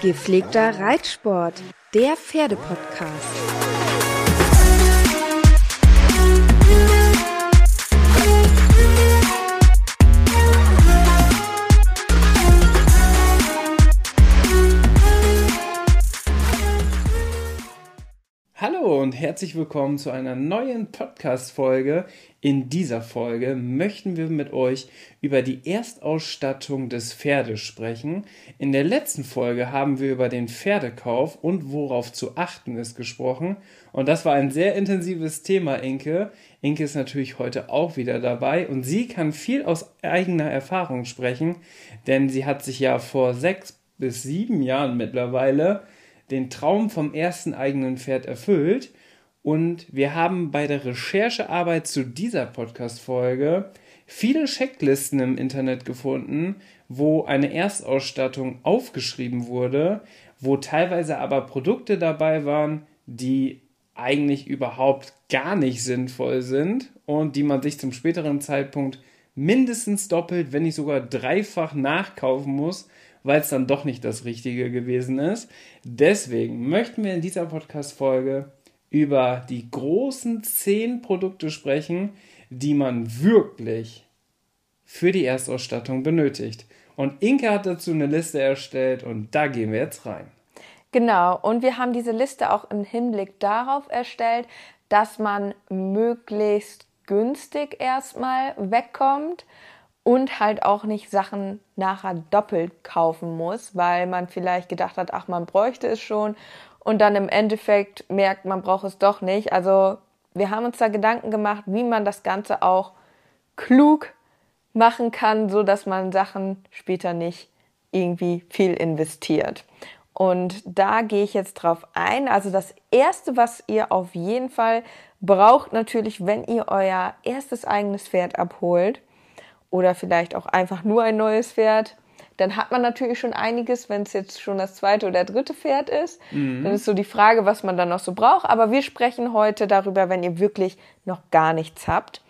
Gepflegter Reitsport, der Pferdepodcast. Hallo und herzlich willkommen zu einer neuen Podcast-Folge. In dieser Folge möchten wir mit euch über die Erstausstattung des Pferdes sprechen. In der letzten Folge haben wir über den Pferdekauf und worauf zu achten ist gesprochen. Und das war ein sehr intensives Thema, Inke. Inke ist natürlich heute auch wieder dabei und sie kann viel aus eigener Erfahrung sprechen, denn sie hat sich ja vor sechs bis sieben Jahren mittlerweile den Traum vom ersten eigenen Pferd erfüllt. Und wir haben bei der Recherchearbeit zu dieser Podcast-Folge viele Checklisten im Internet gefunden, wo eine Erstausstattung aufgeschrieben wurde, wo teilweise aber Produkte dabei waren, die eigentlich überhaupt gar nicht sinnvoll sind und die man sich zum späteren Zeitpunkt mindestens doppelt, wenn nicht sogar dreifach nachkaufen muss, weil es dann doch nicht das Richtige gewesen ist. Deswegen möchten wir in dieser Podcast-Folge über die großen zehn Produkte sprechen, die man wirklich für die Erstausstattung benötigt. Und Inke hat dazu eine Liste erstellt und da gehen wir jetzt rein. Genau, und wir haben diese Liste auch im Hinblick darauf erstellt, dass man möglichst günstig erstmal wegkommt und halt auch nicht Sachen nachher doppelt kaufen muss, weil man vielleicht gedacht hat, ach, man bräuchte es schon und dann im Endeffekt merkt, man braucht es doch nicht. Also wir haben uns da Gedanken gemacht, wie man das Ganze auch klug machen kann, so dass man Sachen später nicht irgendwie viel investiert. Und da gehe ich jetzt drauf ein. Also das erste, was ihr auf jeden Fall braucht, natürlich, wenn ihr euer erstes eigenes Pferd abholt, oder vielleicht auch einfach nur ein neues Pferd, dann hat man natürlich schon einiges, wenn es jetzt schon das zweite oder dritte Pferd ist. Mhm. Dann ist so die Frage, was man dann noch so braucht. Aber wir sprechen heute darüber, wenn ihr wirklich noch gar nichts habt.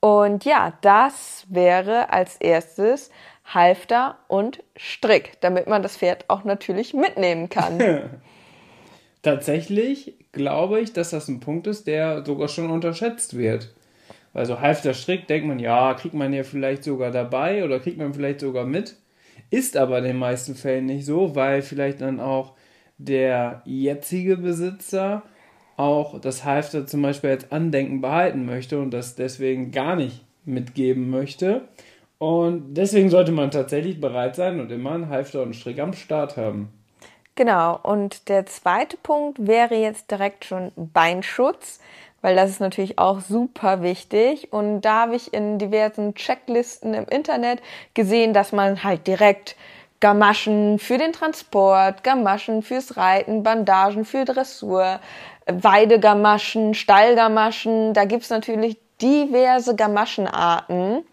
Und ja, das wäre als erstes Halfter und Strick, damit man das Pferd auch natürlich mitnehmen kann. Tatsächlich glaube ich, dass das ein Punkt ist, der sogar schon unterschätzt wird. Weil so halfter Strick denkt man, ja, kriegt man ja vielleicht sogar dabei oder kriegt man vielleicht sogar mit. Ist aber in den meisten Fällen nicht so, weil vielleicht dann auch der jetzige Besitzer auch das Halfter zum Beispiel als Andenken behalten möchte und das deswegen gar nicht mitgeben möchte. Und deswegen sollte man tatsächlich bereit sein und immer einen Halfter und einen Strick am Start haben. Genau, und der zweite Punkt wäre jetzt direkt schon Beinschutz weil das ist natürlich auch super wichtig. Und da habe ich in diversen Checklisten im Internet gesehen, dass man halt direkt Gamaschen für den Transport, Gamaschen fürs Reiten, Bandagen für Dressur, Weidegamaschen, Stallgamaschen, da gibt's natürlich diverse Gamaschenarten.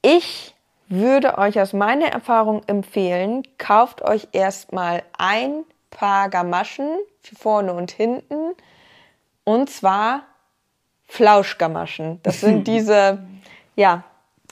Ich würde euch aus meiner Erfahrung empfehlen, kauft euch erstmal ein paar Gamaschen für vorne und hinten und zwar Flauschgamaschen. Das sind diese, ja,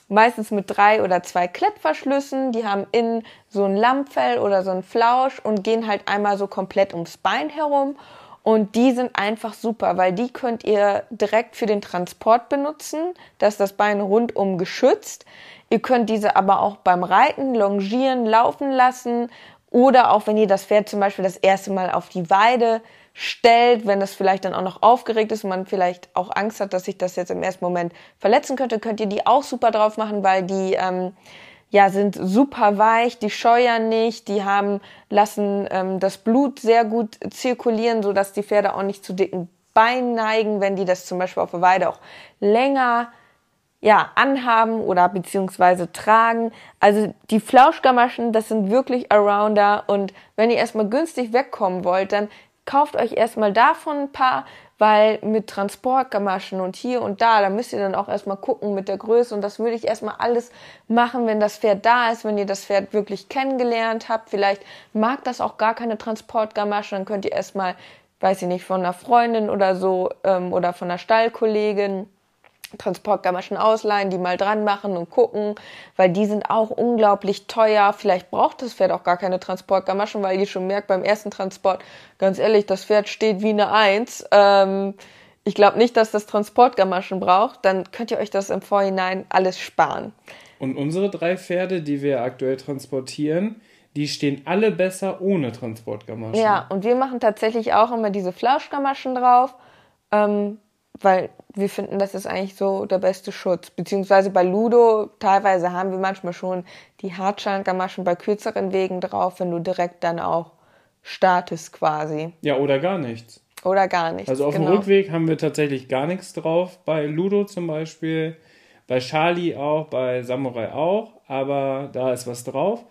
meistens mit drei oder zwei Klettverschlüssen. Die haben innen so ein Lammfell oder so ein Flausch und gehen halt einmal so komplett ums Bein herum. Und die sind einfach super, weil die könnt ihr direkt für den Transport benutzen. Da ist das Bein rundum geschützt. Ihr könnt diese aber auch beim Reiten, Longieren, laufen lassen. Oder auch wenn ihr das Pferd zum Beispiel das erste Mal auf die Weide stellt, wenn das vielleicht dann auch noch aufgeregt ist und man vielleicht auch Angst hat, dass sich das jetzt im ersten Moment verletzen könnte, könnt ihr die auch super drauf machen, weil die ähm, ja sind super weich, die scheuern nicht, die haben lassen ähm, das Blut sehr gut zirkulieren, so dass die Pferde auch nicht zu dicken Bein neigen, wenn die das zum Beispiel auf der Weide auch länger ja, anhaben oder beziehungsweise tragen. Also die Flauschgamaschen, das sind wirklich Arounder und wenn ihr erstmal günstig wegkommen wollt, dann kauft euch erstmal davon ein paar, weil mit Transportgamaschen und hier und da, da müsst ihr dann auch erstmal gucken mit der Größe und das würde ich erstmal alles machen, wenn das Pferd da ist, wenn ihr das Pferd wirklich kennengelernt habt. Vielleicht mag das auch gar keine Transportgamasche, dann könnt ihr erstmal, weiß ich nicht, von einer Freundin oder so ähm, oder von einer Stallkollegin Transportgamaschen ausleihen, die mal dran machen und gucken, weil die sind auch unglaublich teuer. Vielleicht braucht das Pferd auch gar keine Transportgamaschen, weil ihr schon merkt beim ersten Transport, ganz ehrlich, das Pferd steht wie eine Eins. Ähm, ich glaube nicht, dass das Transportgamaschen braucht. Dann könnt ihr euch das im Vorhinein alles sparen. Und unsere drei Pferde, die wir aktuell transportieren, die stehen alle besser ohne Transportgamaschen. Ja, und wir machen tatsächlich auch immer diese Flauschgamaschen drauf. Ähm, weil wir finden, das ist eigentlich so der beste Schutz. Beziehungsweise bei Ludo, teilweise haben wir manchmal schon die Hartschalengamaschen bei kürzeren Wegen drauf, wenn du direkt dann auch startest quasi. Ja, oder gar nichts. Oder gar nichts. Also auf genau. dem Rückweg haben wir tatsächlich gar nichts drauf. Bei Ludo zum Beispiel, bei Charlie auch, bei Samurai auch, aber da ist was drauf.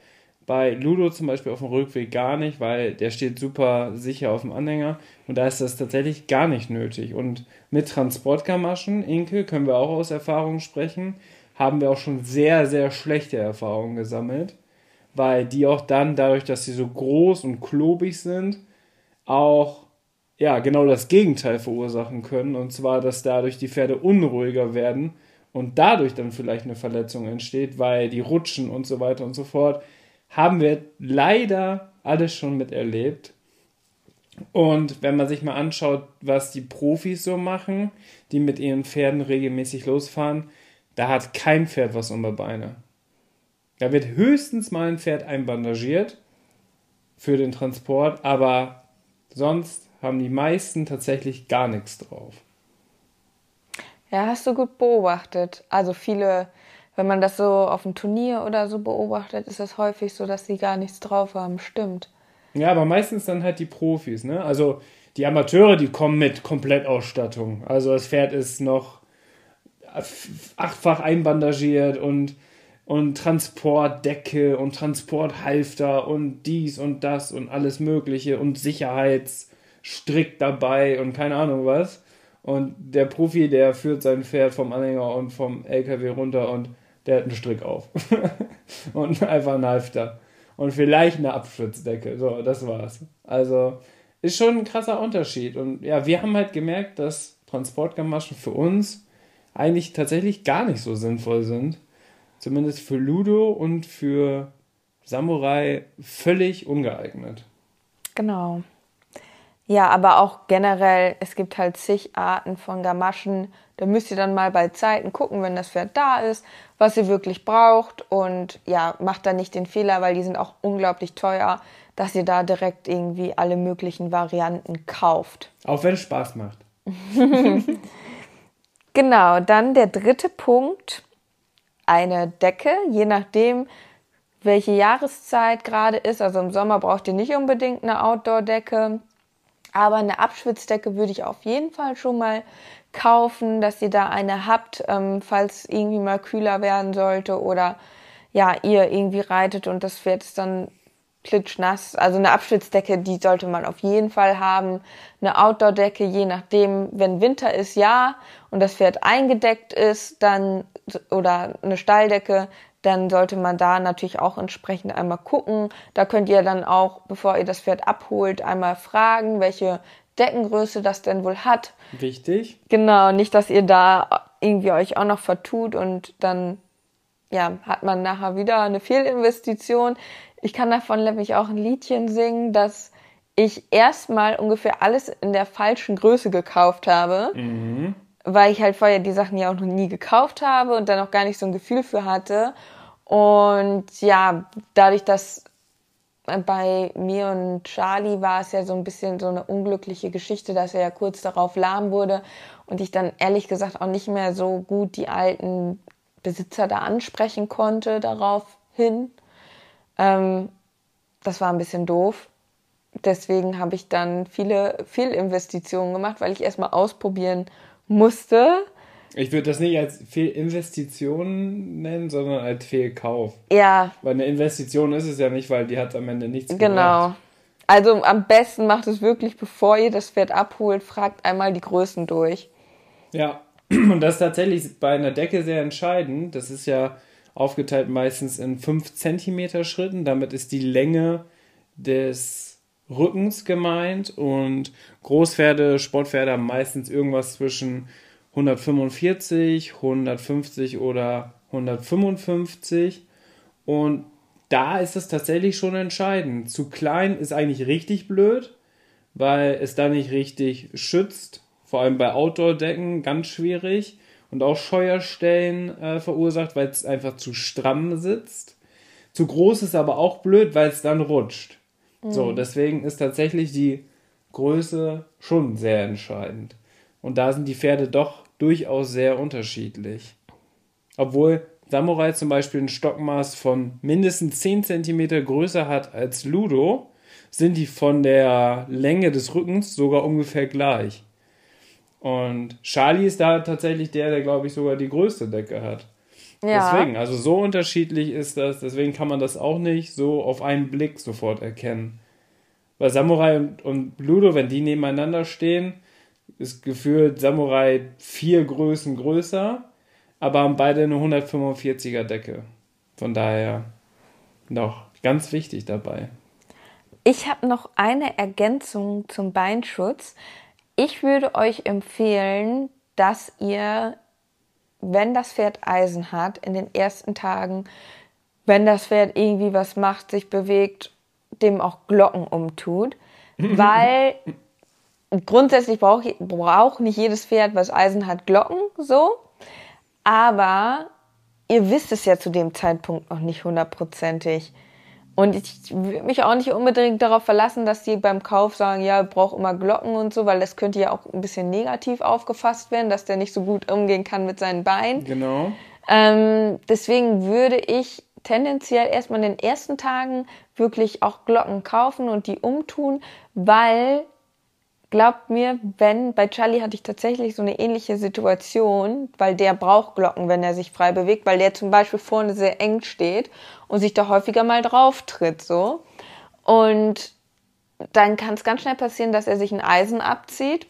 Bei Ludo zum Beispiel auf dem Rückweg gar nicht, weil der steht super sicher auf dem Anhänger und da ist das tatsächlich gar nicht nötig. Und mit Transportgamaschen, Inke, können wir auch aus Erfahrung sprechen, haben wir auch schon sehr, sehr schlechte Erfahrungen gesammelt, weil die auch dann, dadurch, dass sie so groß und klobig sind, auch ja, genau das Gegenteil verursachen können. Und zwar, dass dadurch die Pferde unruhiger werden und dadurch dann vielleicht eine Verletzung entsteht, weil die rutschen und so weiter und so fort haben wir leider alles schon miterlebt. Und wenn man sich mal anschaut, was die Profis so machen, die mit ihren Pferden regelmäßig losfahren, da hat kein Pferd was um die Beine. Da wird höchstens mal ein Pferd einbandagiert für den Transport, aber sonst haben die meisten tatsächlich gar nichts drauf. Ja, hast du gut beobachtet. Also viele wenn man das so auf dem Turnier oder so beobachtet, ist es häufig so, dass sie gar nichts drauf haben. Stimmt. Ja, aber meistens dann halt die Profis, ne? Also die Amateure, die kommen mit Komplettausstattung. Also das Pferd ist noch achtfach einbandagiert und, und Transportdecke und Transporthalfter und dies und das und alles Mögliche und Sicherheitsstrick dabei und keine Ahnung was. Und der Profi, der führt sein Pferd vom Anhänger und vom LKW runter und der hat einen Strick auf. und einfach einen Halfter. Und vielleicht eine Abschutzdecke. So, das war's. Also, ist schon ein krasser Unterschied. Und ja, wir haben halt gemerkt, dass Transportgamaschen für uns eigentlich tatsächlich gar nicht so sinnvoll sind. Zumindest für Ludo und für Samurai völlig ungeeignet. Genau. Ja, aber auch generell, es gibt halt zig Arten von Gamaschen. Da müsst ihr dann mal bei Zeiten gucken, wenn das Pferd da ist, was ihr wirklich braucht. Und ja, macht da nicht den Fehler, weil die sind auch unglaublich teuer, dass ihr da direkt irgendwie alle möglichen Varianten kauft. Auch wenn es Spaß macht. genau, dann der dritte Punkt. Eine Decke, je nachdem, welche Jahreszeit gerade ist. Also im Sommer braucht ihr nicht unbedingt eine Outdoor-Decke aber eine Abschwitzdecke würde ich auf jeden Fall schon mal kaufen, dass ihr da eine habt, ähm, falls irgendwie mal kühler werden sollte oder ja, ihr irgendwie reitet und das Pferd ist dann klitschnass. Also eine Abschwitzdecke, die sollte man auf jeden Fall haben. Eine Outdoor-Decke, je nachdem, wenn Winter ist, ja, und das Pferd eingedeckt ist, dann, oder eine Stalldecke, dann sollte man da natürlich auch entsprechend einmal gucken. Da könnt ihr dann auch, bevor ihr das Pferd abholt, einmal fragen, welche Deckengröße das denn wohl hat. Wichtig. Genau, nicht, dass ihr da irgendwie euch auch noch vertut und dann ja, hat man nachher wieder eine Fehlinvestition. Ich kann davon nämlich auch ein Liedchen singen, dass ich erstmal ungefähr alles in der falschen Größe gekauft habe. Mhm weil ich halt vorher die Sachen ja auch noch nie gekauft habe und dann auch gar nicht so ein Gefühl für hatte. Und ja, dadurch, dass bei mir und Charlie war es ja so ein bisschen so eine unglückliche Geschichte, dass er ja kurz darauf lahm wurde und ich dann ehrlich gesagt auch nicht mehr so gut die alten Besitzer da ansprechen konnte darauf hin. Ähm, das war ein bisschen doof. deswegen habe ich dann viele Fehlinvestitionen gemacht, weil ich erstmal ausprobieren musste. Ich würde das nicht als Fehlinvestition nennen, sondern als Fehlkauf. Ja. Weil eine Investition ist es ja nicht, weil die hat am Ende nichts Genau. gebracht. Also am besten macht es wirklich, bevor ihr das Pferd abholt, fragt einmal die Größen durch. Ja, und das ist tatsächlich bei einer Decke sehr entscheidend. Das ist ja aufgeteilt meistens in 5 cm Schritten. Damit ist die Länge des Rückens gemeint und Großpferde, Sportpferde haben meistens irgendwas zwischen 145, 150 oder 155 und da ist es tatsächlich schon entscheidend. Zu klein ist eigentlich richtig blöd, weil es da nicht richtig schützt. Vor allem bei Outdoor-Decken ganz schwierig und auch Scheuerstellen äh, verursacht, weil es einfach zu stramm sitzt. Zu groß ist aber auch blöd, weil es dann rutscht. So, deswegen ist tatsächlich die Größe schon sehr entscheidend. Und da sind die Pferde doch durchaus sehr unterschiedlich. Obwohl Samurai zum Beispiel ein Stockmaß von mindestens 10 cm größer hat als Ludo, sind die von der Länge des Rückens sogar ungefähr gleich. Und Charlie ist da tatsächlich der, der, glaube ich, sogar die größte Decke hat. Ja. Deswegen, also so unterschiedlich ist das, deswegen kann man das auch nicht so auf einen Blick sofort erkennen. Weil Samurai und, und Ludo, wenn die nebeneinander stehen, ist gefühlt Samurai vier Größen größer, aber haben beide eine 145er Decke. Von daher noch ganz wichtig dabei. Ich habe noch eine Ergänzung zum Beinschutz. Ich würde euch empfehlen, dass ihr, wenn das Pferd Eisen hat, in den ersten Tagen, wenn das Pferd irgendwie was macht, sich bewegt, dem auch Glocken umtut. Weil grundsätzlich braucht braucht nicht jedes Pferd, was Eisen hat, Glocken, so. Aber ihr wisst es ja zu dem Zeitpunkt noch nicht hundertprozentig. Und ich würde mich auch nicht unbedingt darauf verlassen, dass die beim Kauf sagen, ja, braucht immer Glocken und so, weil das könnte ja auch ein bisschen negativ aufgefasst werden, dass der nicht so gut umgehen kann mit seinen Beinen. Genau. Ähm, deswegen würde ich tendenziell erstmal in den ersten Tagen wirklich auch Glocken kaufen und die umtun, weil glaubt mir, wenn bei Charlie hatte ich tatsächlich so eine ähnliche Situation, weil der braucht Glocken, wenn er sich frei bewegt, weil der zum Beispiel vorne sehr eng steht und sich da häufiger mal drauf tritt, so. Und dann kann es ganz schnell passieren, dass er sich ein Eisen abzieht.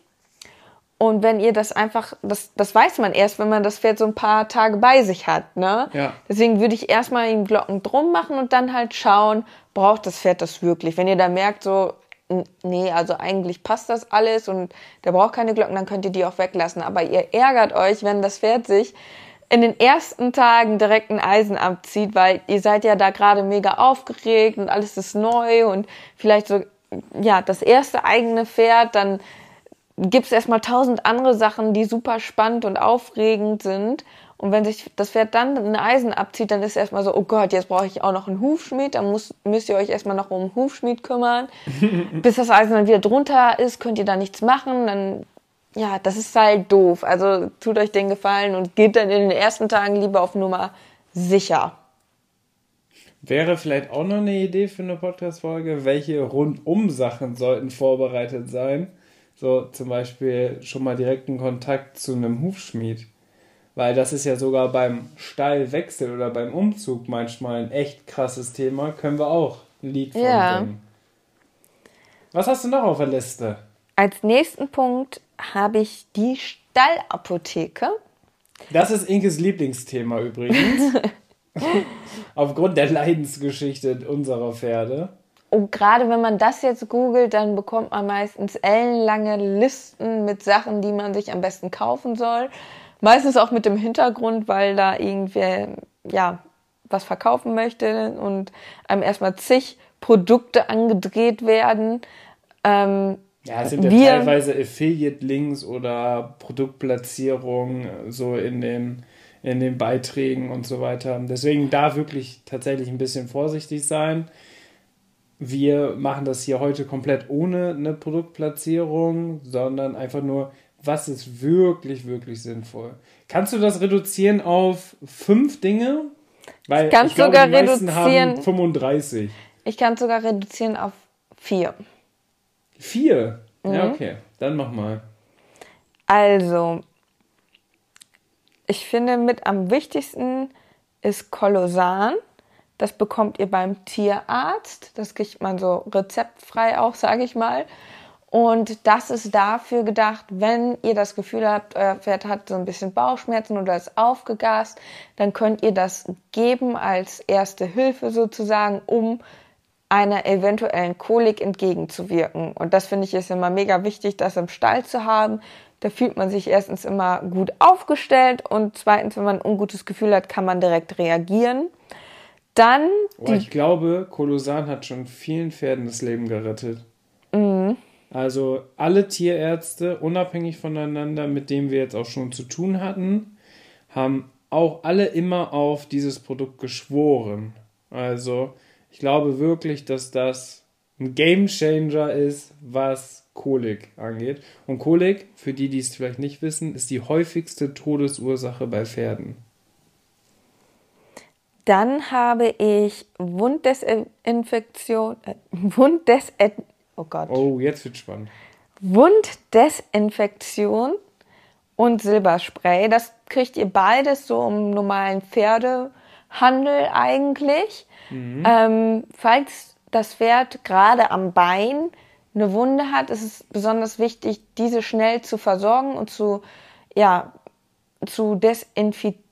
Und wenn ihr das einfach, das, das weiß man erst, wenn man das Pferd so ein paar Tage bei sich hat, ne? Ja. Deswegen würde ich erstmal ihm Glocken drum machen und dann halt schauen, braucht das Pferd das wirklich? Wenn ihr da merkt, so, nee, also eigentlich passt das alles und der braucht keine Glocken, dann könnt ihr die auch weglassen. Aber ihr ärgert euch, wenn das Pferd sich in den ersten Tagen direkt ein Eisen abzieht, weil ihr seid ja da gerade mega aufgeregt und alles ist neu und vielleicht so, ja, das erste eigene Pferd, dann gibt's erstmal tausend andere Sachen, die super spannend und aufregend sind. Und wenn sich das Pferd dann ein Eisen abzieht, dann ist erstmal so, oh Gott, jetzt brauche ich auch noch einen Hufschmied. Dann muss, müsst ihr euch erstmal noch um einen Hufschmied kümmern. Bis das Eisen dann wieder drunter ist, könnt ihr da nichts machen. Dann, ja, das ist halt doof. Also tut euch den Gefallen und geht dann in den ersten Tagen lieber auf Nummer sicher. Wäre vielleicht auch noch eine Idee für eine Podcast-Folge, welche Rundum-Sachen sollten vorbereitet sein. So zum Beispiel schon mal direkten Kontakt zu einem Hufschmied. Weil das ist ja sogar beim Stallwechsel oder beim Umzug manchmal ein echt krasses Thema. Können wir auch ein Lied von Ja. singen. Was hast du noch auf der Liste? Als nächsten Punkt habe ich die Stallapotheke. Das ist Inkes Lieblingsthema übrigens. Aufgrund der Leidensgeschichte unserer Pferde. Und gerade wenn man das jetzt googelt, dann bekommt man meistens ellenlange Listen mit Sachen, die man sich am besten kaufen soll. Meistens auch mit dem Hintergrund, weil da irgendwer, ja, was verkaufen möchte und einem erstmal zig Produkte angedreht werden. Ähm, Ja, es sind ja Wir- teilweise Affiliate-Links oder Produktplatzierungen so in den, in den Beiträgen und so weiter. Deswegen da wirklich tatsächlich ein bisschen vorsichtig sein. Wir machen das hier heute komplett ohne eine Produktplatzierung, sondern einfach nur, was ist wirklich, wirklich sinnvoll. Kannst du das reduzieren auf fünf Dinge? Weil kann's ich glaube, sogar die meisten reduzieren- haben 35. ich kann es sogar reduzieren auf vier. Vier? Mhm. Ja, okay. Dann mach mal. Also, ich finde mit am wichtigsten ist Kolosan. Das bekommt ihr beim Tierarzt. Das kriegt man so rezeptfrei auch, sage ich mal. Und das ist dafür gedacht, wenn ihr das Gefühl habt, euer Pferd hat so ein bisschen Bauchschmerzen oder ist aufgegast, dann könnt ihr das geben als erste Hilfe sozusagen, um einer eventuellen Kolik entgegenzuwirken. Und das finde ich ist immer mega wichtig, das im Stall zu haben. Da fühlt man sich erstens immer gut aufgestellt und zweitens, wenn man ein ungutes Gefühl hat, kann man direkt reagieren. Dann. Oh, ich glaube, Kolosan hat schon vielen Pferden das Leben gerettet. Also alle Tierärzte, unabhängig voneinander, mit denen wir jetzt auch schon zu tun hatten, haben auch alle immer auf dieses Produkt geschworen. Also ich glaube wirklich, dass das ein Game Changer ist, was Kolik angeht. Und Kolik, für die, die es vielleicht nicht wissen, ist die häufigste Todesursache bei Pferden. Dann habe ich Wunddesinfektion, äh, Wunddes oh Gott. Oh, jetzt wird spannend. Wunddesinfektion und Silberspray. Das kriegt ihr beides so im normalen Pferdehandel eigentlich. Mhm. Ähm, falls das Pferd gerade am Bein eine Wunde hat, ist es besonders wichtig, diese schnell zu versorgen und zu, ja, zu desinfizieren.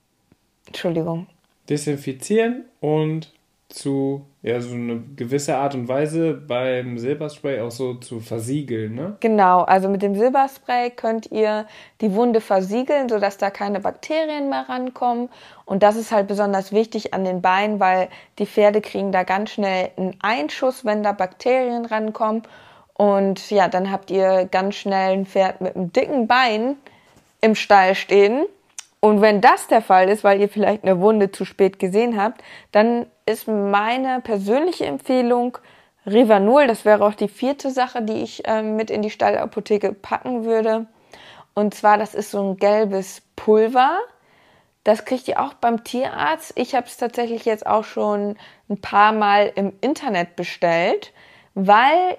Entschuldigung. Desinfizieren und zu, ja, so eine gewisse Art und Weise beim Silberspray auch so zu versiegeln, ne? Genau, also mit dem Silberspray könnt ihr die Wunde versiegeln, sodass da keine Bakterien mehr rankommen. Und das ist halt besonders wichtig an den Beinen, weil die Pferde kriegen da ganz schnell einen Einschuss, wenn da Bakterien rankommen. Und ja, dann habt ihr ganz schnell ein Pferd mit einem dicken Bein im Stall stehen und wenn das der Fall ist, weil ihr vielleicht eine Wunde zu spät gesehen habt, dann ist meine persönliche Empfehlung Rivanol. Das wäre auch die vierte Sache, die ich äh, mit in die Stallapotheke packen würde. Und zwar, das ist so ein gelbes Pulver. Das kriegt ihr auch beim Tierarzt. Ich habe es tatsächlich jetzt auch schon ein paar Mal im Internet bestellt, weil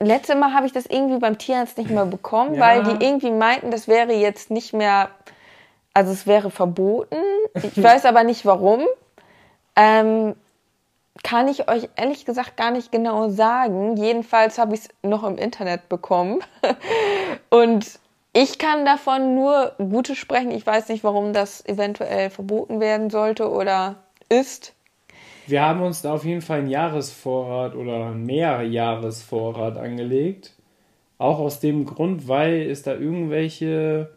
letzte Mal habe ich das irgendwie beim Tierarzt nicht mehr bekommen, ja. weil die irgendwie meinten, das wäre jetzt nicht mehr also es wäre verboten. Ich weiß aber nicht warum. Ähm, kann ich euch ehrlich gesagt gar nicht genau sagen. Jedenfalls habe ich es noch im Internet bekommen. Und ich kann davon nur Gutes sprechen. Ich weiß nicht, warum das eventuell verboten werden sollte oder ist. Wir haben uns da auf jeden Fall einen Jahresvorrat oder einen Mehrjahresvorrat angelegt. Auch aus dem Grund, weil es da irgendwelche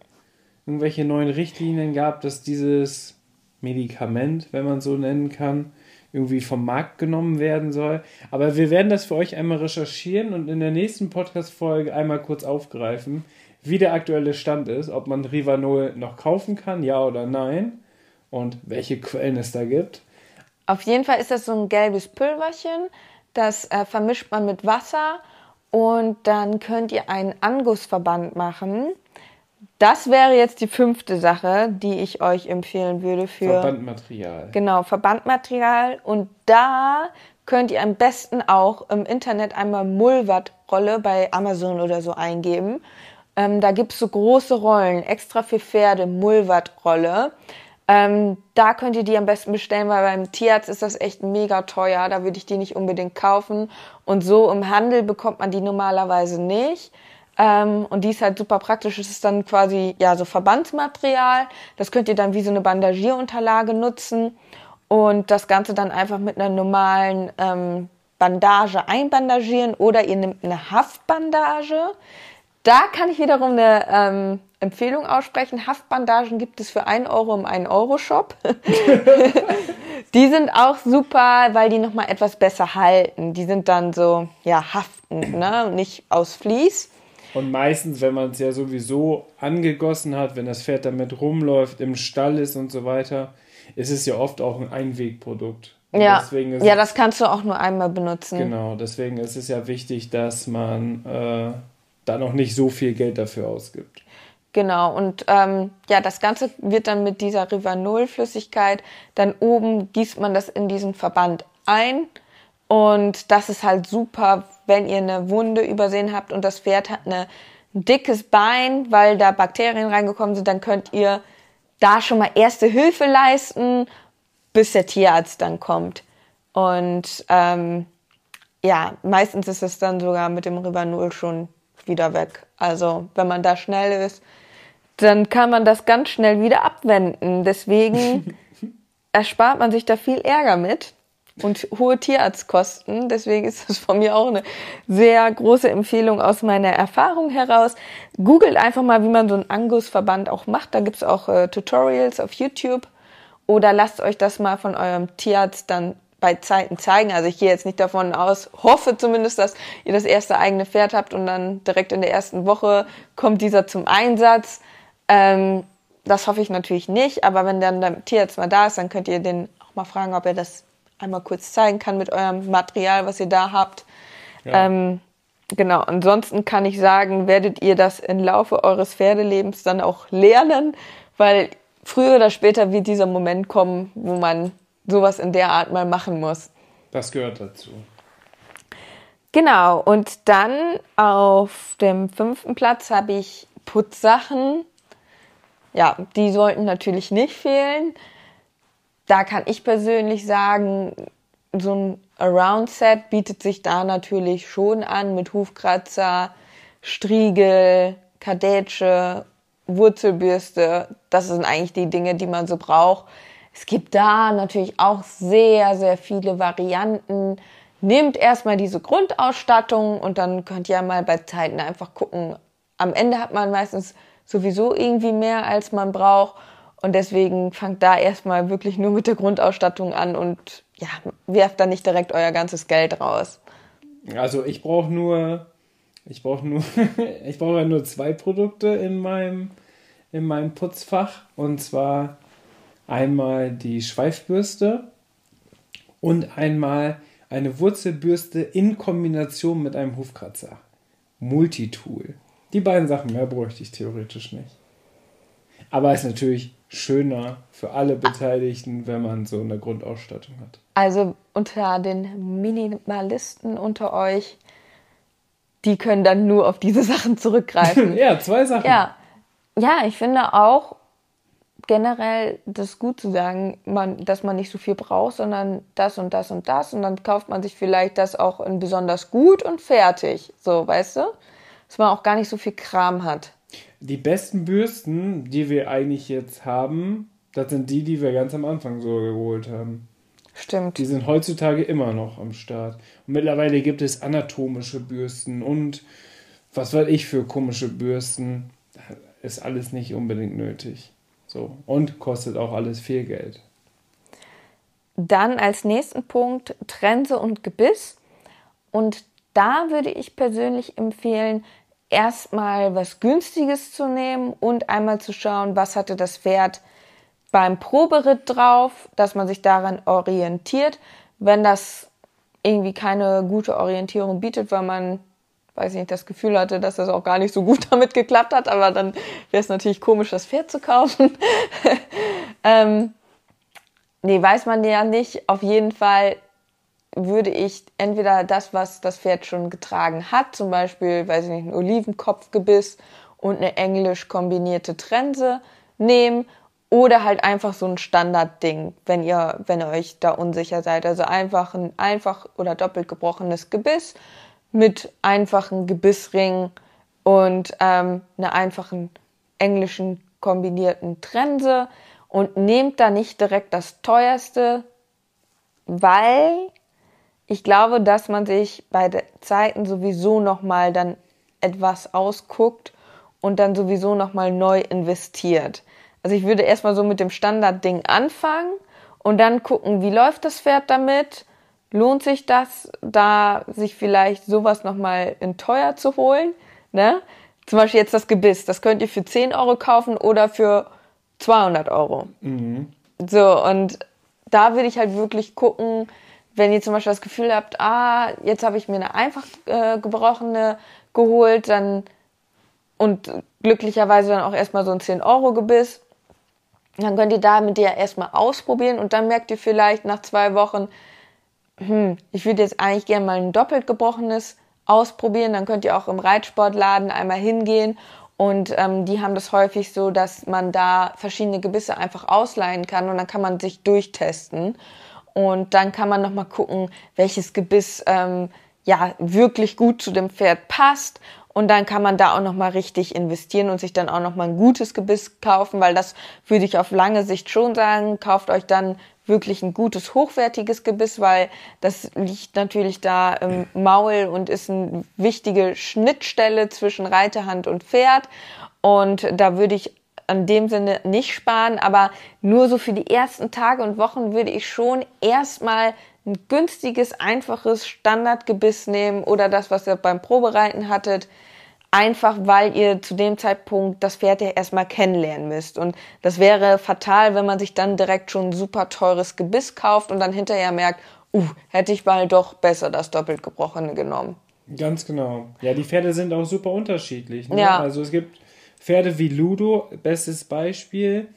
irgendwelche neuen Richtlinien gab, dass dieses Medikament, wenn man so nennen kann, irgendwie vom Markt genommen werden soll. Aber wir werden das für euch einmal recherchieren und in der nächsten Podcast-Folge einmal kurz aufgreifen, wie der aktuelle Stand ist, ob man Rivanol noch kaufen kann, ja oder nein, und welche Quellen es da gibt. Auf jeden Fall ist das so ein gelbes Pülverchen, das äh, vermischt man mit Wasser und dann könnt ihr einen Angussverband machen das wäre jetzt die fünfte Sache, die ich euch empfehlen würde für Verbandmaterial. Genau, Verbandmaterial. Und da könnt ihr am besten auch im Internet einmal Mullwatt-Rolle bei Amazon oder so eingeben. Ähm, da gibt's so große Rollen, extra für Pferde, Mullwatt-Rolle. Ähm, da könnt ihr die am besten bestellen, weil beim Tierarzt ist das echt mega teuer. Da würde ich die nicht unbedingt kaufen. Und so im Handel bekommt man die normalerweise nicht. Ähm, und die ist halt super praktisch. Es ist dann quasi ja so Verbandsmaterial. Das könnt ihr dann wie so eine Bandagierunterlage nutzen und das Ganze dann einfach mit einer normalen ähm, Bandage einbandagieren oder ihr nehmt eine Haftbandage. Da kann ich wiederum eine ähm, Empfehlung aussprechen. Haftbandagen gibt es für 1 Euro im 1 Euro Shop. die sind auch super, weil die nochmal etwas besser halten. Die sind dann so, ja, haftend, ne? Nicht aus Vlies. Und meistens, wenn man es ja sowieso angegossen hat, wenn das Pferd damit rumläuft, im Stall ist und so weiter, ist es ja oft auch ein Einwegprodukt. ja, ja das kannst du auch nur einmal benutzen. Genau, deswegen ist es ja wichtig, dass man äh, da noch nicht so viel Geld dafür ausgibt. Genau, und ähm, ja, das Ganze wird dann mit dieser Rivanol-Flüssigkeit, dann oben gießt man das in diesen Verband ein und das ist halt super wenn ihr eine Wunde übersehen habt und das Pferd hat eine, ein dickes Bein, weil da Bakterien reingekommen sind, dann könnt ihr da schon mal erste Hilfe leisten, bis der Tierarzt dann kommt. Und ähm, ja, meistens ist es dann sogar mit dem Rivanol schon wieder weg. Also wenn man da schnell ist, dann kann man das ganz schnell wieder abwenden. Deswegen erspart man sich da viel Ärger mit und hohe Tierarztkosten. Deswegen ist das von mir auch eine sehr große Empfehlung aus meiner Erfahrung heraus. Googelt einfach mal, wie man so einen Angusverband auch macht. Da gibt's auch äh, Tutorials auf YouTube. Oder lasst euch das mal von eurem Tierarzt dann bei Zeiten zeigen. Also ich gehe jetzt nicht davon aus, hoffe zumindest, dass ihr das erste eigene Pferd habt und dann direkt in der ersten Woche kommt dieser zum Einsatz. Ähm, das hoffe ich natürlich nicht, aber wenn dann der Tierarzt mal da ist, dann könnt ihr den auch mal fragen, ob er das einmal kurz zeigen kann mit eurem Material, was ihr da habt. Ja. Ähm, genau, ansonsten kann ich sagen, werdet ihr das im Laufe eures Pferdelebens dann auch lernen, weil früher oder später wird dieser Moment kommen, wo man sowas in der Art mal machen muss. Das gehört dazu. Genau, und dann auf dem fünften Platz habe ich Putzsachen. Ja, die sollten natürlich nicht fehlen. Da kann ich persönlich sagen, so ein Around-Set bietet sich da natürlich schon an mit Hufkratzer, Striegel, Kadetsche, Wurzelbürste. Das sind eigentlich die Dinge, die man so braucht. Es gibt da natürlich auch sehr, sehr viele Varianten. Nehmt erstmal diese Grundausstattung und dann könnt ihr mal bei Zeiten einfach gucken. Am Ende hat man meistens sowieso irgendwie mehr, als man braucht. Und deswegen fangt da erstmal wirklich nur mit der Grundausstattung an und ja, werft da nicht direkt euer ganzes Geld raus. Also ich brauche nur, ich brauche nur, ich brauche ja nur zwei Produkte in meinem, in meinem Putzfach. Und zwar einmal die Schweifbürste und einmal eine Wurzelbürste in Kombination mit einem Hufkratzer. Multitool. Die beiden Sachen mehr bräuchte ich theoretisch nicht. Aber es ist natürlich schöner für alle Beteiligten, wenn man so eine Grundausstattung hat. Also unter den Minimalisten unter euch, die können dann nur auf diese Sachen zurückgreifen. ja, zwei Sachen. Ja. ja, ich finde auch, generell das gut zu sagen, man, dass man nicht so viel braucht, sondern das und das und das und dann kauft man sich vielleicht das auch in besonders gut und fertig. So, weißt du? Dass man auch gar nicht so viel Kram hat. Die besten Bürsten, die wir eigentlich jetzt haben, das sind die, die wir ganz am Anfang so geholt haben. Stimmt. Die sind heutzutage immer noch am Start. Und mittlerweile gibt es anatomische Bürsten und was weiß ich für komische Bürsten. Ist alles nicht unbedingt nötig. So. Und kostet auch alles viel Geld. Dann als nächsten Punkt Trense und Gebiss. Und da würde ich persönlich empfehlen, erstmal was Günstiges zu nehmen und einmal zu schauen, was hatte das Pferd beim Proberitt drauf, dass man sich daran orientiert. Wenn das irgendwie keine gute Orientierung bietet, weil man weiß ich nicht, das Gefühl hatte, dass das auch gar nicht so gut damit geklappt hat, aber dann wäre es natürlich komisch, das Pferd zu kaufen. ähm, nee, weiß man ja nicht. Auf jeden Fall würde ich entweder das, was das Pferd schon getragen hat, zum Beispiel, weiß ich nicht, ein Olivenkopfgebiss und eine englisch kombinierte Trense nehmen oder halt einfach so ein Standardding, wenn ihr, wenn ihr euch da unsicher seid. Also einfach ein einfach oder doppelt gebrochenes Gebiss mit einfachen Gebissringen und ähm, einer einfachen englischen kombinierten Trense und nehmt da nicht direkt das teuerste, weil ich glaube, dass man sich bei den Zeiten sowieso nochmal dann etwas ausguckt und dann sowieso nochmal neu investiert. Also ich würde erstmal so mit dem Standardding anfangen und dann gucken, wie läuft das Pferd damit lohnt sich das, da sich vielleicht sowas nochmal in teuer zu holen. Ne? Zum Beispiel jetzt das Gebiss, das könnt ihr für 10 Euro kaufen oder für 200 Euro. Mhm. So, und da würde ich halt wirklich gucken, wenn ihr zum Beispiel das Gefühl habt, ah, jetzt habe ich mir eine einfach äh, gebrochene geholt, dann und glücklicherweise dann auch erstmal so ein 10 Euro Gebiss, dann könnt ihr da mit dir erstmal ausprobieren und dann merkt ihr vielleicht nach zwei Wochen, hm, ich würde jetzt eigentlich gerne mal ein doppelt gebrochenes ausprobieren. Dann könnt ihr auch im Reitsportladen einmal hingehen und ähm, die haben das häufig so, dass man da verschiedene Gebisse einfach ausleihen kann und dann kann man sich durchtesten. Und dann kann man nochmal gucken, welches Gebiss ähm, ja wirklich gut zu dem Pferd passt. Und dann kann man da auch nochmal richtig investieren und sich dann auch nochmal ein gutes Gebiss kaufen, weil das würde ich auf lange Sicht schon sagen. Kauft euch dann wirklich ein gutes, hochwertiges Gebiss, weil das liegt natürlich da im Maul und ist eine wichtige Schnittstelle zwischen Reiterhand und Pferd. Und da würde ich an dem Sinne nicht sparen, aber nur so für die ersten Tage und Wochen würde ich schon erstmal ein günstiges, einfaches Standardgebiss nehmen oder das, was ihr beim Probereiten hattet, einfach weil ihr zu dem Zeitpunkt das Pferd ja erstmal kennenlernen müsst. Und das wäre fatal, wenn man sich dann direkt schon ein super teures Gebiss kauft und dann hinterher merkt, uh, hätte ich mal doch besser das doppelt gebrochene genommen. Ganz genau. Ja, die Pferde sind auch super unterschiedlich. Ne? Ja. Also es gibt Pferde wie Ludo, bestes Beispiel.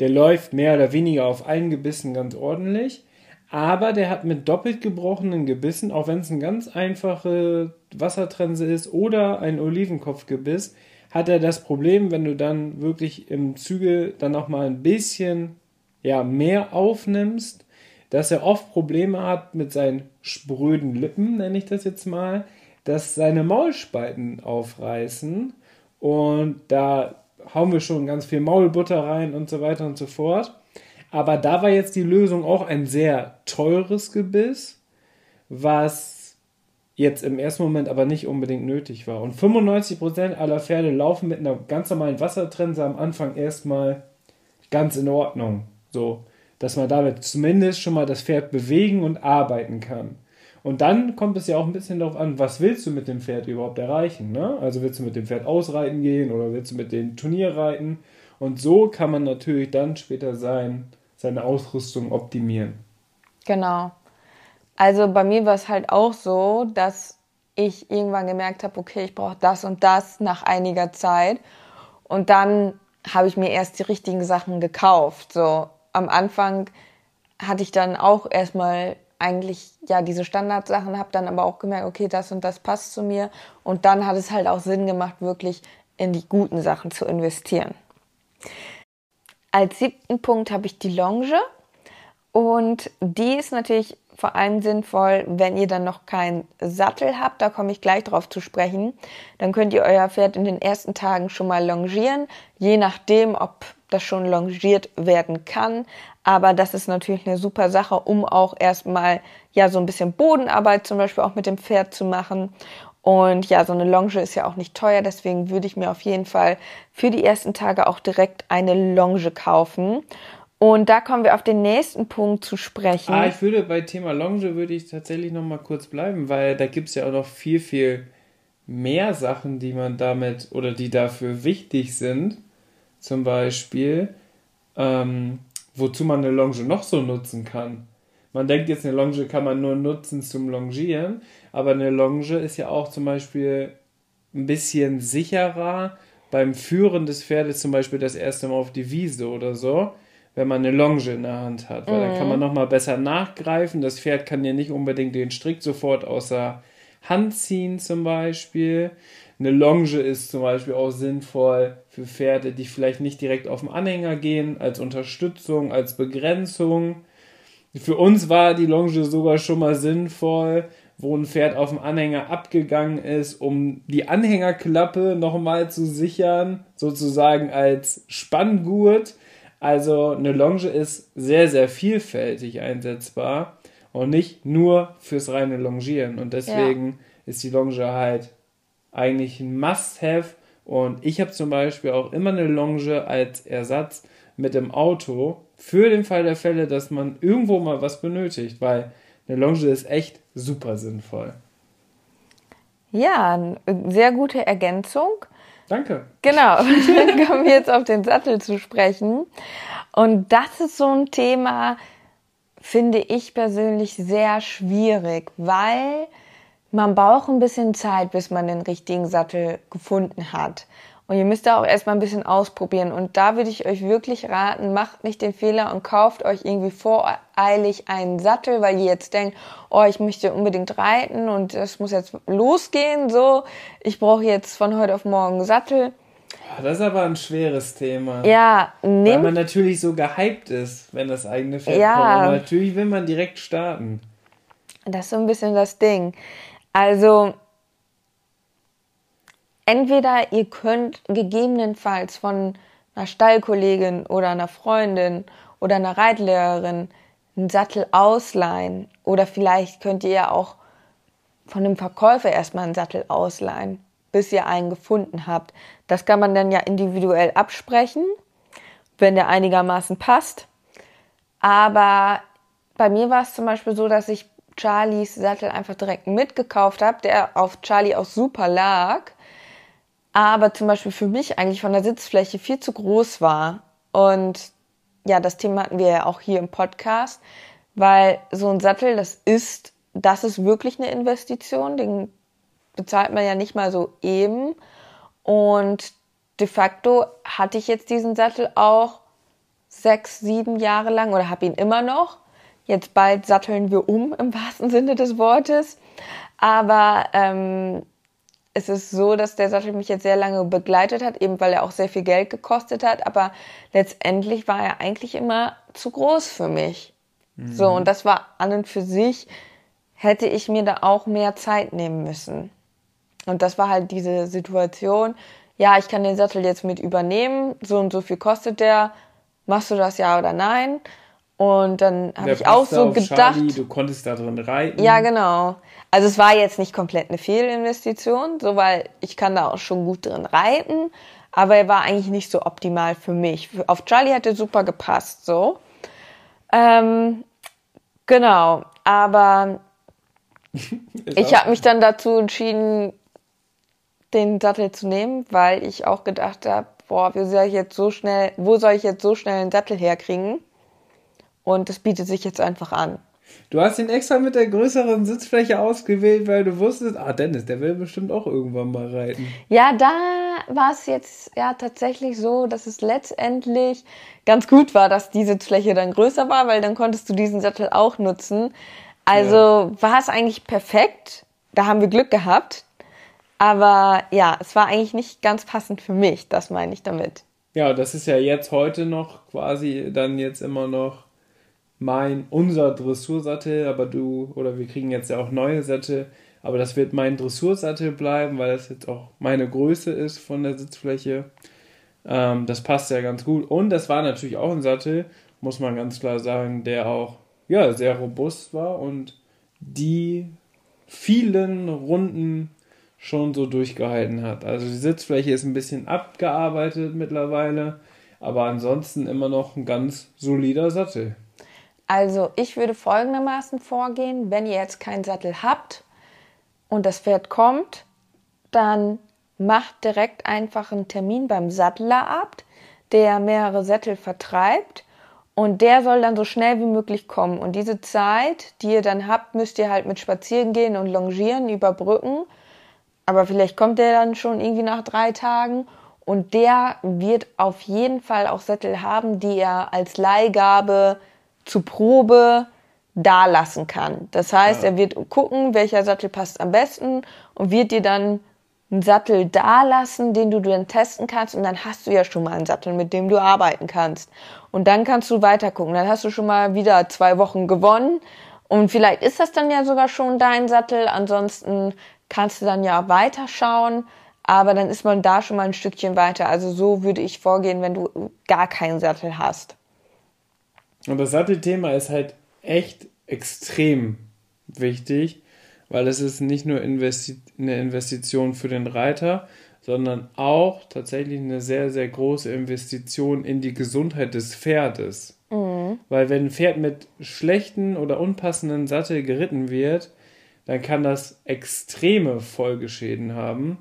Der läuft mehr oder weniger auf allen Gebissen ganz ordentlich. Aber der hat mit doppelt gebrochenen Gebissen, auch wenn es eine ganz einfache Wassertrense ist oder ein Olivenkopfgebiss, hat er das Problem, wenn du dann wirklich im Zügel dann noch mal ein bisschen ja, mehr aufnimmst, dass er oft Probleme hat mit seinen spröden Lippen, nenne ich das jetzt mal, dass seine Maulspalten aufreißen und da hauen wir schon ganz viel Maulbutter rein und so weiter und so fort. Aber da war jetzt die Lösung auch ein sehr teures Gebiss, was jetzt im ersten Moment aber nicht unbedingt nötig war. Und 95% aller Pferde laufen mit einer ganz normalen Wassertrense am Anfang erstmal ganz in Ordnung. So, dass man damit zumindest schon mal das Pferd bewegen und arbeiten kann. Und dann kommt es ja auch ein bisschen darauf an, was willst du mit dem Pferd überhaupt erreichen. Ne? Also willst du mit dem Pferd ausreiten gehen oder willst du mit dem Turnier reiten? Und so kann man natürlich dann später sein, seine Ausrüstung optimieren. Genau. Also bei mir war es halt auch so, dass ich irgendwann gemerkt habe, okay, ich brauche das und das nach einiger Zeit. Und dann habe ich mir erst die richtigen Sachen gekauft. So am Anfang hatte ich dann auch erstmal eigentlich ja diese Standardsachen, habe dann aber auch gemerkt, okay, das und das passt zu mir. Und dann hat es halt auch Sinn gemacht, wirklich in die guten Sachen zu investieren. Als siebten Punkt habe ich die Longe. Und die ist natürlich vor allem sinnvoll, wenn ihr dann noch keinen Sattel habt. Da komme ich gleich drauf zu sprechen. Dann könnt ihr euer Pferd in den ersten Tagen schon mal longieren, je nachdem, ob das schon longiert werden kann. Aber das ist natürlich eine super Sache, um auch erstmal ja so ein bisschen Bodenarbeit zum Beispiel auch mit dem Pferd zu machen. Und ja, so eine Longe ist ja auch nicht teuer, deswegen würde ich mir auf jeden Fall für die ersten Tage auch direkt eine Longe kaufen. Und da kommen wir auf den nächsten Punkt zu sprechen. Ah, ich würde bei Thema Longe würde ich tatsächlich noch mal kurz bleiben, weil da gibt es ja auch noch viel, viel mehr Sachen, die man damit oder die dafür wichtig sind. Zum Beispiel, ähm, wozu man eine Longe noch so nutzen kann. Man denkt jetzt, eine Longe kann man nur nutzen zum Longieren, aber eine Longe ist ja auch zum Beispiel ein bisschen sicherer beim Führen des Pferdes, zum Beispiel das erste Mal auf die Wiese oder so wenn man eine Longe in der Hand hat, weil mhm. dann kann man mhm. nochmal besser nachgreifen. Das Pferd kann ja nicht unbedingt den Strick sofort aus der Hand ziehen, zum Beispiel. Eine Longe ist zum Beispiel auch sinnvoll für Pferde, die vielleicht nicht direkt auf den Anhänger gehen, als Unterstützung, als Begrenzung. Für uns war die Longe sogar schon mal sinnvoll, wo ein Pferd auf dem Anhänger abgegangen ist, um die Anhängerklappe nochmal zu sichern, sozusagen als Spanngurt also eine Longe ist sehr, sehr vielfältig einsetzbar und nicht nur fürs reine Longieren. Und deswegen ja. ist die Longe halt eigentlich ein Must-Have. Und ich habe zum Beispiel auch immer eine Longe als Ersatz mit dem Auto für den Fall der Fälle, dass man irgendwo mal was benötigt, weil eine Longe ist echt super sinnvoll. Ja, sehr gute Ergänzung. Danke. Genau, dann kommen wir jetzt auf den Sattel zu sprechen. Und das ist so ein Thema, finde ich persönlich sehr schwierig, weil man braucht ein bisschen Zeit, bis man den richtigen Sattel gefunden hat. Und ihr müsst da auch erstmal ein bisschen ausprobieren. Und da würde ich euch wirklich raten, macht nicht den Fehler und kauft euch irgendwie voreilig einen Sattel, weil ihr jetzt denkt, oh, ich möchte unbedingt reiten und das muss jetzt losgehen, so. Ich brauche jetzt von heute auf morgen einen Sattel. Ah, das ist aber ein schweres Thema. Ja, nehmt. Weil man natürlich so gehypt ist, wenn das eigene Pferd ja. kommt. Aber natürlich will man direkt starten. Das ist so ein bisschen das Ding. Also, entweder ihr könnt gegebenenfalls von einer Stallkollegin oder einer Freundin oder einer Reitlehrerin einen Sattel ausleihen oder vielleicht könnt ihr ja auch von einem Verkäufer erstmal einen Sattel ausleihen, bis ihr einen gefunden habt. Das kann man dann ja individuell absprechen, wenn der einigermaßen passt. Aber bei mir war es zum Beispiel so, dass ich Charlies Sattel einfach direkt mitgekauft habe, der auf Charlie auch super lag aber zum Beispiel für mich eigentlich von der Sitzfläche viel zu groß war. Und ja, das Thema hatten wir ja auch hier im Podcast, weil so ein Sattel, das ist, das ist wirklich eine Investition, den bezahlt man ja nicht mal so eben. Und de facto hatte ich jetzt diesen Sattel auch sechs, sieben Jahre lang oder habe ihn immer noch. Jetzt bald satteln wir um im wahrsten Sinne des Wortes. Aber ähm, es ist so, dass der Sattel mich jetzt sehr lange begleitet hat, eben weil er auch sehr viel Geld gekostet hat, aber letztendlich war er eigentlich immer zu groß für mich. Mhm. So, und das war an und für sich, hätte ich mir da auch mehr Zeit nehmen müssen. Und das war halt diese Situation, ja, ich kann den Sattel jetzt mit übernehmen, so und so viel kostet der, machst du das ja oder nein? Und dann habe ich auch so gedacht. Charlie, du konntest da drin reiten. Ja, genau. Also es war jetzt nicht komplett eine Fehlinvestition, so weil ich kann da auch schon gut drin reiten, aber er war eigentlich nicht so optimal für mich. Auf Charlie hat er super gepasst, so. Ähm, genau, aber ich habe mich dann dazu entschieden, den Sattel zu nehmen, weil ich auch gedacht habe, boah, wie soll ich jetzt so schnell, wo soll ich jetzt so schnell einen Sattel herkriegen? Und das bietet sich jetzt einfach an. Du hast ihn extra mit der größeren Sitzfläche ausgewählt, weil du wusstest, ah, Dennis, der will bestimmt auch irgendwann mal reiten. Ja, da war es jetzt ja tatsächlich so, dass es letztendlich ganz gut war, dass die Sitzfläche dann größer war, weil dann konntest du diesen Sattel auch nutzen. Also ja. war es eigentlich perfekt. Da haben wir Glück gehabt. Aber ja, es war eigentlich nicht ganz passend für mich, das meine ich damit. Ja, das ist ja jetzt heute noch quasi dann jetzt immer noch mein, unser Dressursattel, aber du, oder wir kriegen jetzt ja auch neue Sättel, aber das wird mein Dressursattel bleiben, weil das jetzt auch meine Größe ist von der Sitzfläche. Ähm, das passt ja ganz gut. Und das war natürlich auch ein Sattel, muss man ganz klar sagen, der auch ja, sehr robust war und die vielen Runden schon so durchgehalten hat. Also die Sitzfläche ist ein bisschen abgearbeitet mittlerweile, aber ansonsten immer noch ein ganz solider Sattel. Also ich würde folgendermaßen vorgehen, wenn ihr jetzt keinen Sattel habt und das Pferd kommt, dann macht direkt einfach einen Termin beim Sattlerabt, der mehrere Sättel vertreibt und der soll dann so schnell wie möglich kommen. Und diese Zeit, die ihr dann habt, müsst ihr halt mit Spazierengehen und Longieren überbrücken. Aber vielleicht kommt der dann schon irgendwie nach drei Tagen und der wird auf jeden Fall auch Sättel haben, die er als Leihgabe zu Probe da lassen kann. Das heißt, ja. er wird gucken, welcher Sattel passt am besten und wird dir dann einen Sattel da lassen, den du dann testen kannst und dann hast du ja schon mal einen Sattel, mit dem du arbeiten kannst. Und dann kannst du weiter gucken. Dann hast du schon mal wieder zwei Wochen gewonnen und vielleicht ist das dann ja sogar schon dein Sattel. Ansonsten kannst du dann ja weiterschauen, aber dann ist man da schon mal ein Stückchen weiter. Also so würde ich vorgehen, wenn du gar keinen Sattel hast. Und das Sattelthema ist halt echt extrem wichtig, weil es ist nicht nur Investi eine Investition für den Reiter, sondern auch tatsächlich eine sehr, sehr große Investition in die Gesundheit des Pferdes. Mhm. Weil wenn ein Pferd mit schlechten oder unpassenden Sattel geritten wird, dann kann das extreme Folgeschäden haben.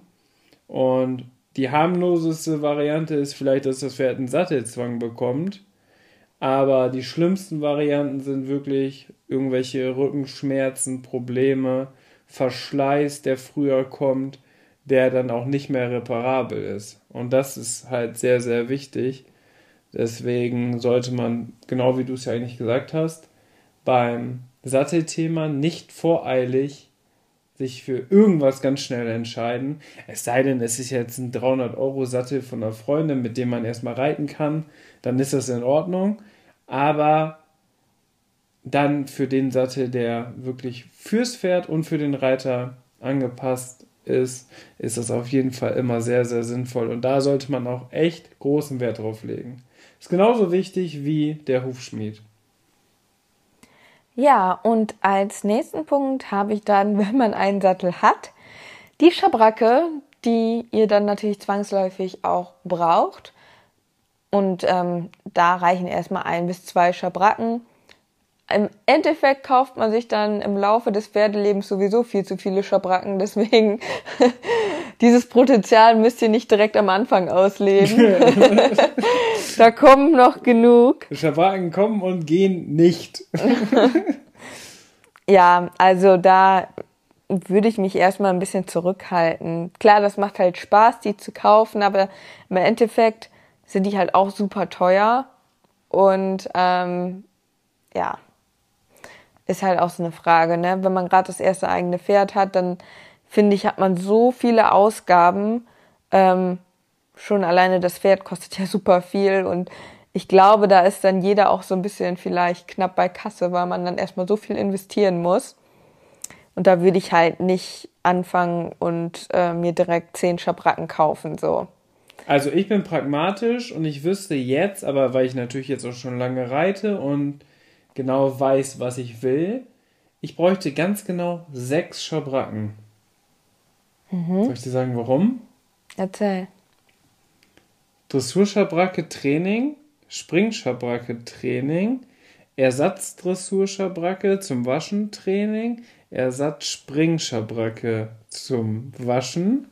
Und die harmloseste Variante ist vielleicht, dass das Pferd einen Sattelzwang bekommt. Aber die schlimmsten Varianten sind wirklich irgendwelche Rückenschmerzen, Probleme, Verschleiß, der früher kommt, der dann auch nicht mehr reparabel ist. Und das ist halt sehr, sehr wichtig. Deswegen sollte man, genau wie du es ja eigentlich gesagt hast, beim Sattelthema nicht voreilig sich für irgendwas ganz schnell entscheiden. Es sei denn, es ist jetzt ein 300-Euro-Sattel von einer Freundin, mit dem man erstmal reiten kann, dann ist das in Ordnung. Aber dann für den Sattel, der wirklich fürs Pferd und für den Reiter angepasst ist, ist das auf jeden Fall immer sehr, sehr sinnvoll. Und da sollte man auch echt großen Wert drauf legen. Ist genauso wichtig wie der Hufschmied. Ja, und als nächsten Punkt habe ich dann, wenn man einen Sattel hat, die Schabracke, die ihr dann natürlich zwangsläufig auch braucht. Und ähm, da reichen erstmal ein bis zwei Schabracken. Im Endeffekt kauft man sich dann im Laufe des Pferdelebens sowieso viel zu viele Schabracken. Deswegen dieses Potenzial müsst ihr nicht direkt am Anfang ausleben. da kommen noch genug. Schabracken kommen und gehen nicht. ja, also da würde ich mich erstmal ein bisschen zurückhalten. Klar, das macht halt Spaß, die zu kaufen, aber im Endeffekt sind die halt auch super teuer. Und ähm, ja, ist halt auch so eine Frage, ne? Wenn man gerade das erste eigene Pferd hat, dann finde ich, hat man so viele Ausgaben. Ähm, schon alleine das Pferd kostet ja super viel und ich glaube, da ist dann jeder auch so ein bisschen vielleicht knapp bei Kasse, weil man dann erstmal so viel investieren muss. Und da würde ich halt nicht anfangen und äh, mir direkt zehn Schabracken kaufen, so. Also ich bin pragmatisch und ich wüsste jetzt, aber weil ich natürlich jetzt auch schon lange reite und genau weiß, was ich will. Ich bräuchte ganz genau sechs Schabracken. Mhm. Soll ich dir sagen, warum? Erzähl. Dressurschabracke Training, Springschabracke Training, Ersatzdressurschabracke zum Waschen Training, Ersatz-Springschabracke zum Waschen.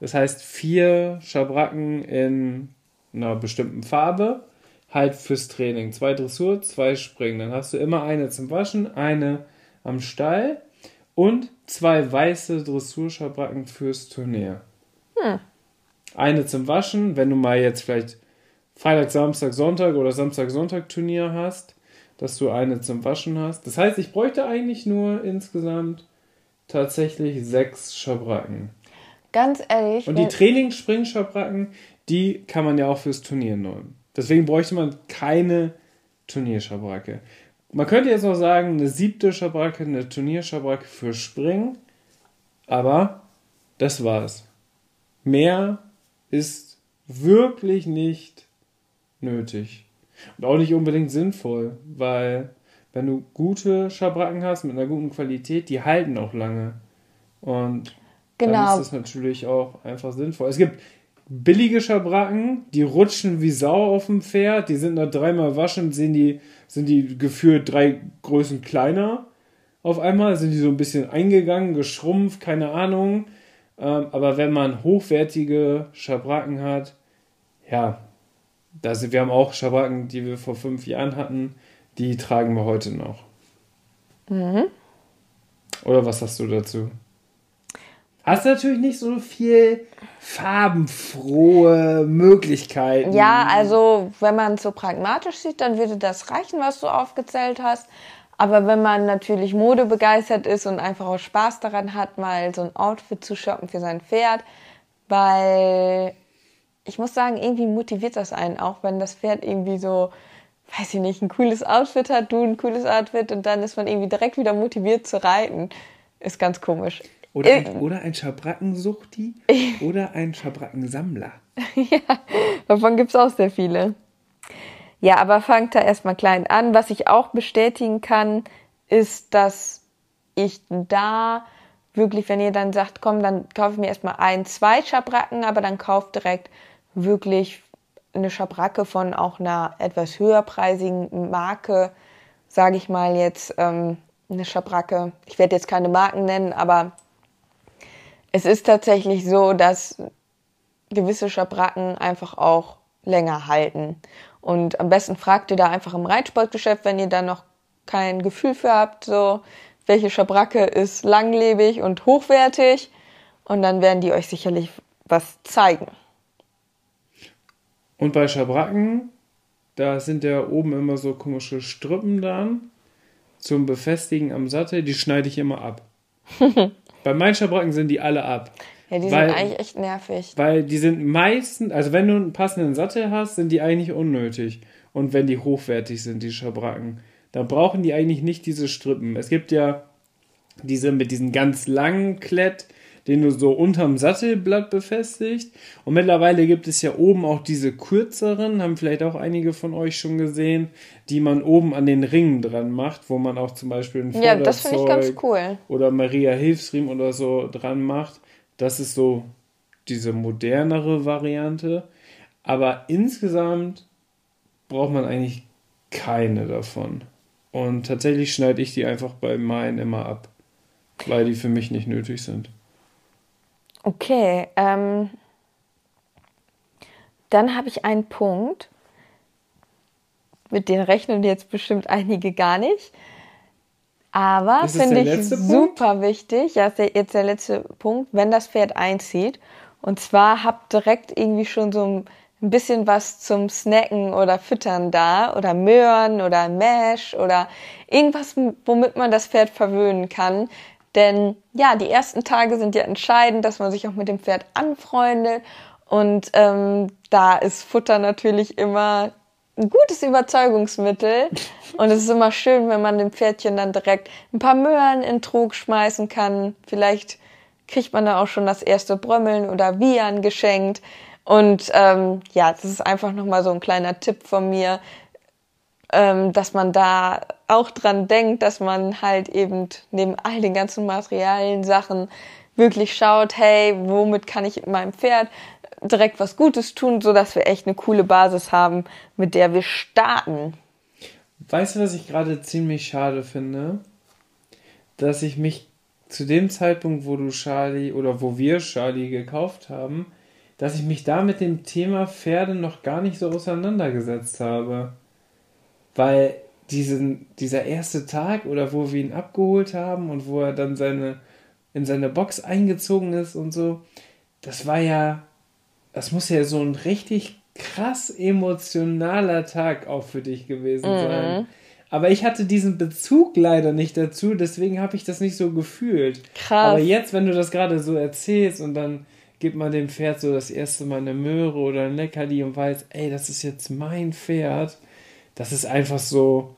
Das heißt vier Schabracken in einer bestimmten Farbe halt fürs Training. Zwei Dressur, zwei Springen. Dann hast du immer eine zum Waschen, eine am Stall und zwei weiße Dressurschabracken fürs Turnier. Hm. Eine zum Waschen, wenn du mal jetzt vielleicht Freitag, Samstag, Sonntag oder Samstag, Sonntag Turnier hast, dass du eine zum Waschen hast. Das heißt, ich bräuchte eigentlich nur insgesamt tatsächlich sechs Schabracken. Ganz ehrlich. Und die Trainingsspringschabracken, die kann man ja auch fürs Turnier nehmen. Deswegen bräuchte man keine Turnierschabracke. Man könnte jetzt noch sagen, eine siebte Schabracke, eine Turnierschabracke für Springen. Aber das war's. Mehr ist wirklich nicht nötig. Und auch nicht unbedingt sinnvoll, weil wenn du gute Schabracken hast mit einer guten Qualität, die halten auch lange. Und genau. dann ist das natürlich auch einfach sinnvoll. Es gibt billige Schabracken, die rutschen wie Sau auf dem Pferd, die sind nach dreimal waschen, sehen die, sind die gefühlt drei Größen kleiner. Auf einmal sind die so ein bisschen eingegangen, geschrumpft, keine Ahnung. Ähm, aber wenn man hochwertige Schabracken hat, ja, da sind, wir haben auch Schabracken, die wir vor fünf Jahren hatten, die tragen wir heute noch. Mhm. Oder was hast du dazu? Hast du natürlich nicht so viel farbenfrohe Möglichkeiten. Ja, also wenn man es so pragmatisch sieht, dann würde das reichen, was du aufgezählt hast. Aber wenn man natürlich modebegeistert ist und einfach auch Spaß daran hat, mal so ein Outfit zu shoppen für sein Pferd, weil ich muss sagen, irgendwie motiviert das einen auch, wenn das Pferd irgendwie so, weiß ich nicht, ein cooles Outfit hat, du ein cooles Outfit und dann ist man irgendwie direkt wieder motiviert zu reiten. Ist ganz komisch. Oder ein, oder ein Schabrackensuchti oder ein Schabrackensammler. ja, davon gibt es auch sehr viele. Ja, aber fangt da erstmal klein an. Was ich auch bestätigen kann, ist, dass ich da wirklich, wenn ihr dann sagt, komm, dann kaufe ich mir erstmal ein, zwei Schabracken, aber dann kauft direkt wirklich eine Schabracke von auch einer etwas höherpreisigen Marke, sage ich mal jetzt, ähm, eine Schabracke. Ich werde jetzt keine Marken nennen, aber es ist tatsächlich so, dass gewisse Schabracken einfach auch länger halten. Und am besten fragt ihr da einfach im Reitsportgeschäft, wenn ihr da noch kein Gefühl für habt, so welche Schabracke ist langlebig und hochwertig. Und dann werden die euch sicherlich was zeigen. Und bei Schabracken, da sind ja oben immer so komische Strippen dann zum Befestigen am Sattel, die schneide ich immer ab. bei meinen Schabracken sind die alle ab. Ja, die weil, sind eigentlich echt nervig. Weil die sind meistens, also wenn du einen passenden Sattel hast, sind die eigentlich unnötig. Und wenn die hochwertig sind, die Schabracken, dann brauchen die eigentlich nicht diese Strippen. Es gibt ja diese mit diesen ganz langen Klett, den du so unterm Sattelblatt befestigt. Und mittlerweile gibt es ja oben auch diese kürzeren, haben vielleicht auch einige von euch schon gesehen, die man oben an den Ringen dran macht, wo man auch zum Beispiel ein Ja, das ich ganz cool. Oder Maria Hilfsriemen oder so dran macht. Das ist so diese modernere Variante. Aber insgesamt braucht man eigentlich keine davon. Und tatsächlich schneide ich die einfach bei meinen immer ab, weil die für mich nicht nötig sind. Okay, ähm, dann habe ich einen Punkt, mit dem rechnen jetzt bestimmt einige gar nicht. Aber finde ich super Punkt? wichtig, ja, ist jetzt der letzte Punkt, wenn das Pferd einzieht. Und zwar habt direkt irgendwie schon so ein bisschen was zum Snacken oder Füttern da oder Möhren oder Mash oder irgendwas, womit man das Pferd verwöhnen kann. Denn ja, die ersten Tage sind ja entscheidend, dass man sich auch mit dem Pferd anfreundet. Und ähm, da ist Futter natürlich immer ein gutes Überzeugungsmittel. Und es ist immer schön, wenn man dem Pferdchen dann direkt ein paar Möhren in Trug schmeißen kann. Vielleicht kriegt man da auch schon das erste Brömmeln oder Wian geschenkt. Und ähm, ja, das ist einfach nochmal so ein kleiner Tipp von mir, ähm, dass man da auch dran denkt, dass man halt eben neben all den ganzen materialen Sachen wirklich schaut, hey, womit kann ich meinem Pferd direkt was Gutes tun, so dass wir echt eine coole Basis haben, mit der wir starten. Weißt du, was ich gerade ziemlich schade finde? Dass ich mich zu dem Zeitpunkt, wo du Charlie oder wo wir Charlie gekauft haben, dass ich mich da mit dem Thema Pferde noch gar nicht so auseinandergesetzt habe. Weil diesen, dieser erste Tag oder wo wir ihn abgeholt haben und wo er dann seine, in seine Box eingezogen ist und so, das war ja, das muss ja so ein richtig krass emotionaler Tag auch für dich gewesen mhm. sein. Aber ich hatte diesen Bezug leider nicht dazu, deswegen habe ich das nicht so gefühlt. Krass. Aber jetzt, wenn du das gerade so erzählst und dann gibt man dem Pferd so das erste Mal eine Möhre oder ein Leckerli und weiß, ey, das ist jetzt mein Pferd das ist einfach so,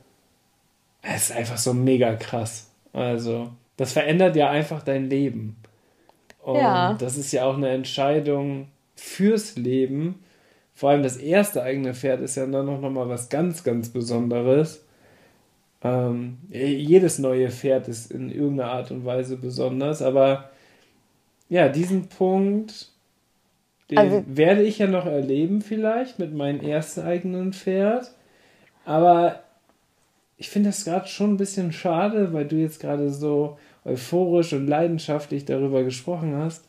es ist einfach so mega krass. Also, das verändert ja einfach dein Leben. Und ja. das ist ja auch eine Entscheidung fürs Leben. Vor allem das erste eigene Pferd ist ja dann noch mal was ganz, ganz Besonderes. Ähm, jedes neue Pferd ist in irgendeiner Art und Weise besonders, aber ja, diesen Punkt, den also, werde ich ja noch erleben vielleicht mit meinem ersten eigenen Pferd. Aber ich finde das gerade schon ein bisschen schade, weil du jetzt gerade so euphorisch und leidenschaftlich darüber gesprochen hast,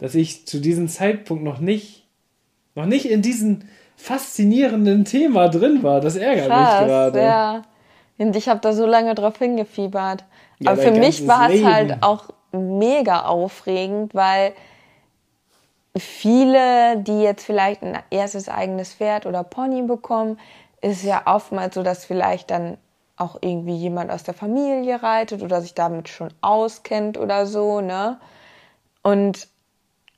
dass ich zu diesem Zeitpunkt noch nicht, noch nicht in diesem faszinierenden Thema drin war. Das ärgert Krass, mich gerade. Ja. Und ich habe da so lange drauf hingefiebert. Ja, Aber für mich war es halt auch mega aufregend, weil viele, die jetzt vielleicht ein erstes eigenes Pferd oder Pony bekommen, ist ja oftmals so, dass vielleicht dann auch irgendwie jemand aus der Familie reitet oder sich damit schon auskennt oder so, ne? Und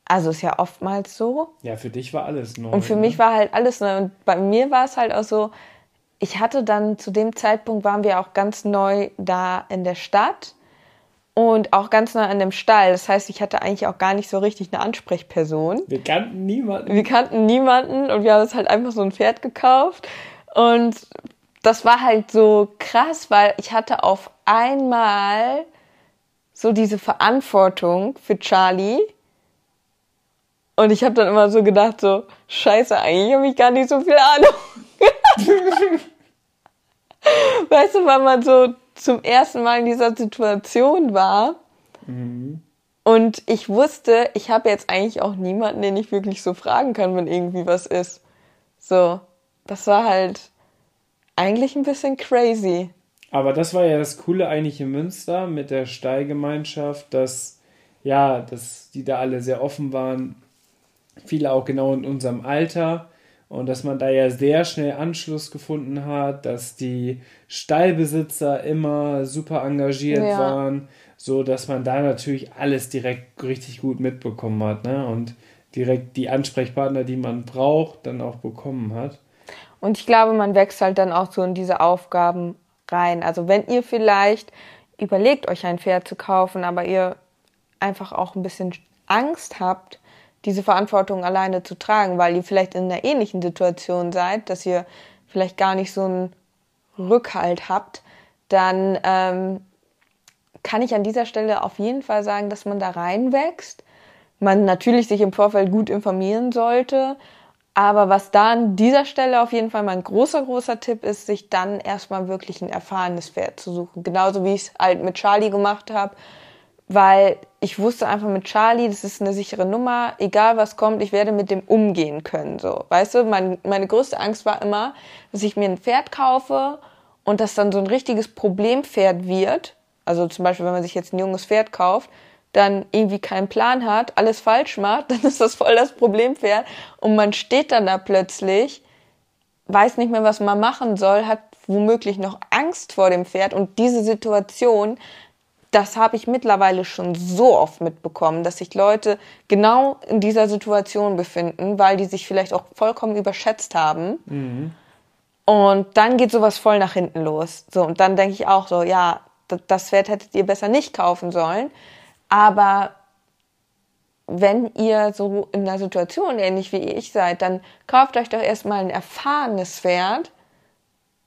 also ist ja oftmals so. Ja, für dich war alles neu. Und für ne? mich war halt alles neu. Und bei mir war es halt auch so, ich hatte dann zu dem Zeitpunkt waren wir auch ganz neu da in der Stadt und auch ganz nah an dem Stall. Das heißt, ich hatte eigentlich auch gar nicht so richtig eine Ansprechperson. Wir kannten niemanden. Wir kannten niemanden und wir haben uns halt einfach so ein Pferd gekauft und das war halt so krass, weil ich hatte auf einmal so diese Verantwortung für Charlie. Und ich habe dann immer so gedacht, so, scheiße, eigentlich habe ich gar nicht so viel Ahnung. weißt du, weil man so zum ersten Mal in dieser Situation war. Mhm. Und ich wusste, ich habe jetzt eigentlich auch niemanden, den ich wirklich so fragen kann, wenn irgendwie was ist. So das war halt eigentlich ein bisschen crazy. Aber das war ja das Coole eigentlich in Münster mit der Steigemeinschaft, dass ja, dass die da alle sehr offen waren, viele auch genau in unserem Alter und dass man da ja sehr schnell Anschluss gefunden hat, dass die Stallbesitzer immer super engagiert ja. waren, so dass man da natürlich alles direkt richtig gut mitbekommen hat, ne? Und direkt die Ansprechpartner, die man braucht, dann auch bekommen hat. Und ich glaube, man wächst halt dann auch so in diese Aufgaben rein. Also wenn ihr vielleicht überlegt, euch ein Pferd zu kaufen, aber ihr einfach auch ein bisschen Angst habt, diese Verantwortung alleine zu tragen, weil ihr vielleicht in einer ähnlichen Situation seid, dass ihr vielleicht gar nicht so einen Rückhalt habt, dann ähm, kann ich an dieser Stelle auf jeden Fall sagen, dass man da reinwächst. Man natürlich sich im Vorfeld gut informieren sollte, aber was da an dieser Stelle auf jeden Fall mein großer, großer Tipp ist, sich dann erstmal wirklich ein erfahrenes Pferd zu suchen. Genauso wie ich es halt mit Charlie gemacht habe, weil ich wusste einfach mit Charlie, das ist eine sichere Nummer, egal was kommt, ich werde mit dem umgehen können. So, weißt du, mein, meine größte Angst war immer, dass ich mir ein Pferd kaufe und das dann so ein richtiges Problempferd wird. Also zum Beispiel, wenn man sich jetzt ein junges Pferd kauft, dann irgendwie keinen Plan hat, alles falsch macht, dann ist das voll das Problempferd und man steht dann da plötzlich, weiß nicht mehr, was man machen soll, hat womöglich noch Angst vor dem Pferd und diese Situation das habe ich mittlerweile schon so oft mitbekommen, dass sich Leute genau in dieser Situation befinden, weil die sich vielleicht auch vollkommen überschätzt haben. Mhm. Und dann geht sowas voll nach hinten los. So, und dann denke ich auch so, ja, das Pferd hättet ihr besser nicht kaufen sollen. Aber wenn ihr so in einer Situation ähnlich wie ich seid, dann kauft euch doch erstmal ein erfahrenes Pferd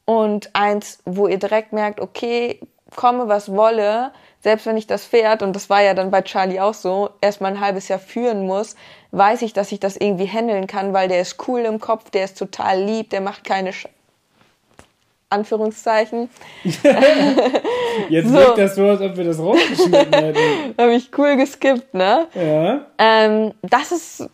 und eins, wo ihr direkt merkt, okay, komme was wolle, selbst wenn ich das Pferd, und das war ja dann bei Charlie auch so, erstmal ein halbes Jahr führen muss, weiß ich, dass ich das irgendwie handeln kann, weil der ist cool im Kopf, der ist total lieb, der macht keine Anführungszeichen. Jetzt so. wirkt das so, als ob wir das rausgeschnitten hätten. Habe ich cool geskippt, ne? Ja. Ähm, das ist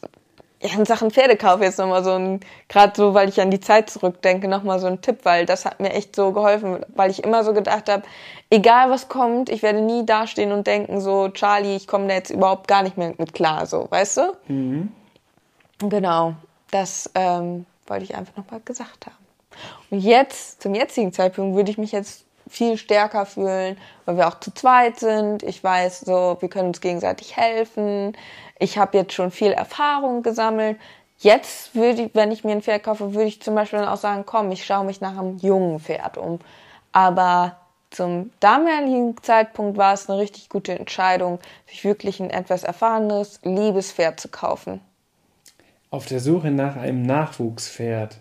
ja, in Sachen Pferdekauf jetzt nochmal so ein, gerade so, weil ich an die Zeit zurückdenke, nochmal so ein Tipp, weil das hat mir echt so geholfen, weil ich immer so gedacht habe, egal was kommt, ich werde nie dastehen und denken so, Charlie, ich komme da jetzt überhaupt gar nicht mehr mit klar, so, weißt du? Mhm. Genau, das ähm, wollte ich einfach nochmal gesagt haben. Und jetzt, zum jetzigen Zeitpunkt, würde ich mich jetzt viel stärker fühlen, weil wir auch zu zweit sind. Ich weiß so, wir können uns gegenseitig helfen ich habe jetzt schon viel Erfahrung gesammelt. Jetzt würde ich, wenn ich mir ein Pferd kaufe, würde ich zum Beispiel auch sagen, komm, ich schaue mich nach einem jungen Pferd um. Aber zum damaligen Zeitpunkt war es eine richtig gute Entscheidung, sich wirklich ein etwas erfahrenes, liebes Pferd zu kaufen. Auf der Suche nach einem Nachwuchspferd.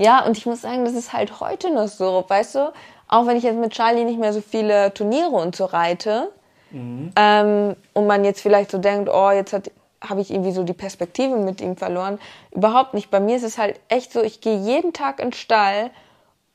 Ja, und ich muss sagen, das ist halt heute noch so, weißt du, auch wenn ich jetzt mit Charlie nicht mehr so viele Turniere und so reite, Mhm. Ähm, und man jetzt vielleicht so denkt, oh, jetzt habe ich irgendwie so die Perspektive mit ihm verloren. Überhaupt nicht. Bei mir ist es halt echt so, ich gehe jeden Tag in den Stall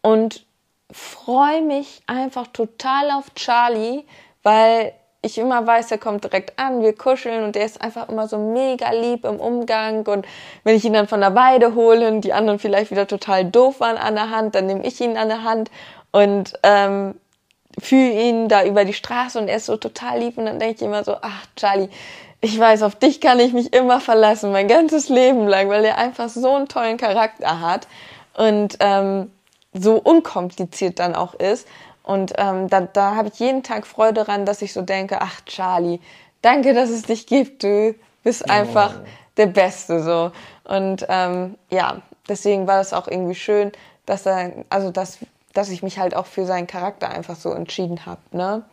und freue mich einfach total auf Charlie, weil ich immer weiß, er kommt direkt an, wir kuscheln und er ist einfach immer so mega lieb im Umgang und wenn ich ihn dann von der Weide hole und die anderen vielleicht wieder total doof waren an der Hand, dann nehme ich ihn an der Hand und ähm, fühle ihn da über die Straße und er ist so total lieb und dann denke ich immer so, ach Charlie, ich weiß, auf dich kann ich mich immer verlassen, mein ganzes Leben lang, weil er einfach so einen tollen Charakter hat und ähm, so unkompliziert dann auch ist. Und ähm, da, da habe ich jeden Tag Freude daran, dass ich so denke, ach Charlie, danke, dass es dich gibt, du bist einfach oh. der Beste so. Und ähm, ja, deswegen war das auch irgendwie schön, dass er, also dass dass ich mich halt auch für seinen Charakter einfach so entschieden habe, ne?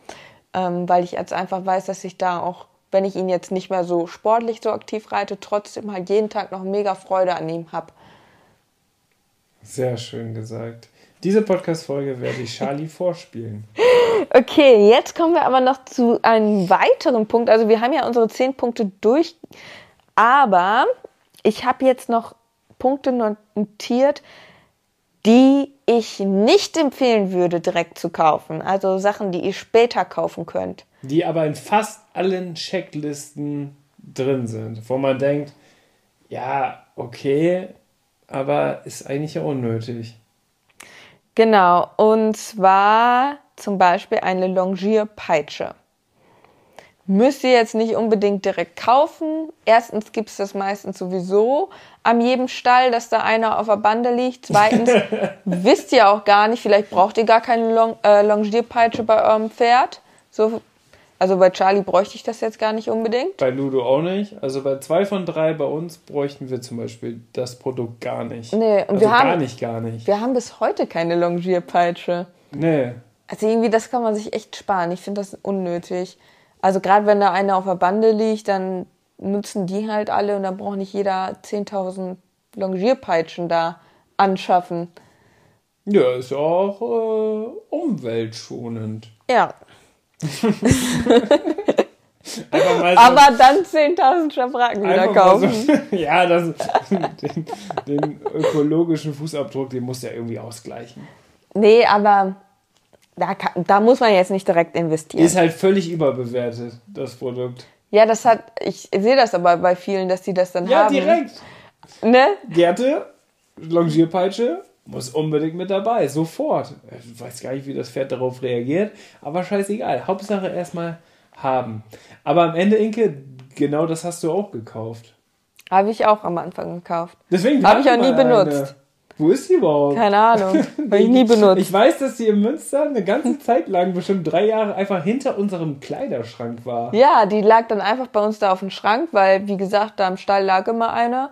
Ähm, weil ich jetzt einfach weiß, dass ich da auch, wenn ich ihn jetzt nicht mehr so sportlich so aktiv reite, trotzdem halt jeden Tag noch mega Freude an ihm habe. Sehr schön gesagt. Diese Podcast-Folge werde ich Charlie vorspielen. Okay, jetzt kommen wir aber noch zu einem weiteren Punkt. Also wir haben ja unsere zehn Punkte durch, aber ich habe jetzt noch Punkte notiert, die ich nicht empfehlen würde, direkt zu kaufen. Also Sachen, die ihr später kaufen könnt. Die aber in fast allen Checklisten drin sind, wo man denkt, ja, okay, aber ist eigentlich ja unnötig. Genau, und zwar zum Beispiel eine Longierpeitsche. müsst ihr jetzt nicht unbedingt direkt kaufen. Erstens gibt's das meistens sowieso an jedem Stall, dass da einer auf der Bande liegt. Zweitens wisst ihr auch gar nicht, vielleicht braucht ihr gar keine Long äh, Longierpeitsche bei eurem Pferd. So, also bei Charlie bräuchte ich das jetzt gar nicht unbedingt. Bei Ludo auch nicht. Also bei zwei von drei bei uns bräuchten wir zum Beispiel das Produkt gar nicht. Nee, und also wir haben, gar nicht, gar nicht. Wir haben bis heute keine Longierpeitsche. Nee. Also irgendwie, das kann man sich echt sparen. Ich finde das unnötig. Also gerade wenn da einer auf der Bande liegt, dann nutzen die halt alle und dann braucht nicht jeder 10.000 Longierpeitschen da anschaffen. Ja, ist ja auch äh, umweltschonend. Ja. So, Aber dann 10.000 Schabracken wieder kaufen. So, ja, das, den, den ökologischen Fußabdruck, den muss ja irgendwie ausgleichen. Nee, aber da, kann, da muss man jetzt nicht direkt investieren. Ist halt völlig überbewertet, das Produkt. ja, das hat, ich sehe das aber bei vielen, dass die das dann Ja, haben. direkt. Ne? Gerte, Longierpeitsche, muss unbedingt mit dabei, sofort. Ich weiß gar nicht, wie das Pferd darauf reagiert, aber scheißegal. Hauptsache erstmal haben. Aber am Ende, Inke, genau das hast du auch gekauft. Habe ich auch am Anfang gekauft. Deswegen Hab ich auch nie mal eine. benutzt. Wo ist die überhaupt? Keine Ahnung. Habe ich nie benutzt. Ich weiß, dass die in Münster eine ganze Zeit lang, bestimmt drei Jahre, einfach hinter unserem Kleiderschrank war. Ja, die lag dann einfach bei uns da auf dem Schrank, weil, wie gesagt, da im Stall lag immer eine.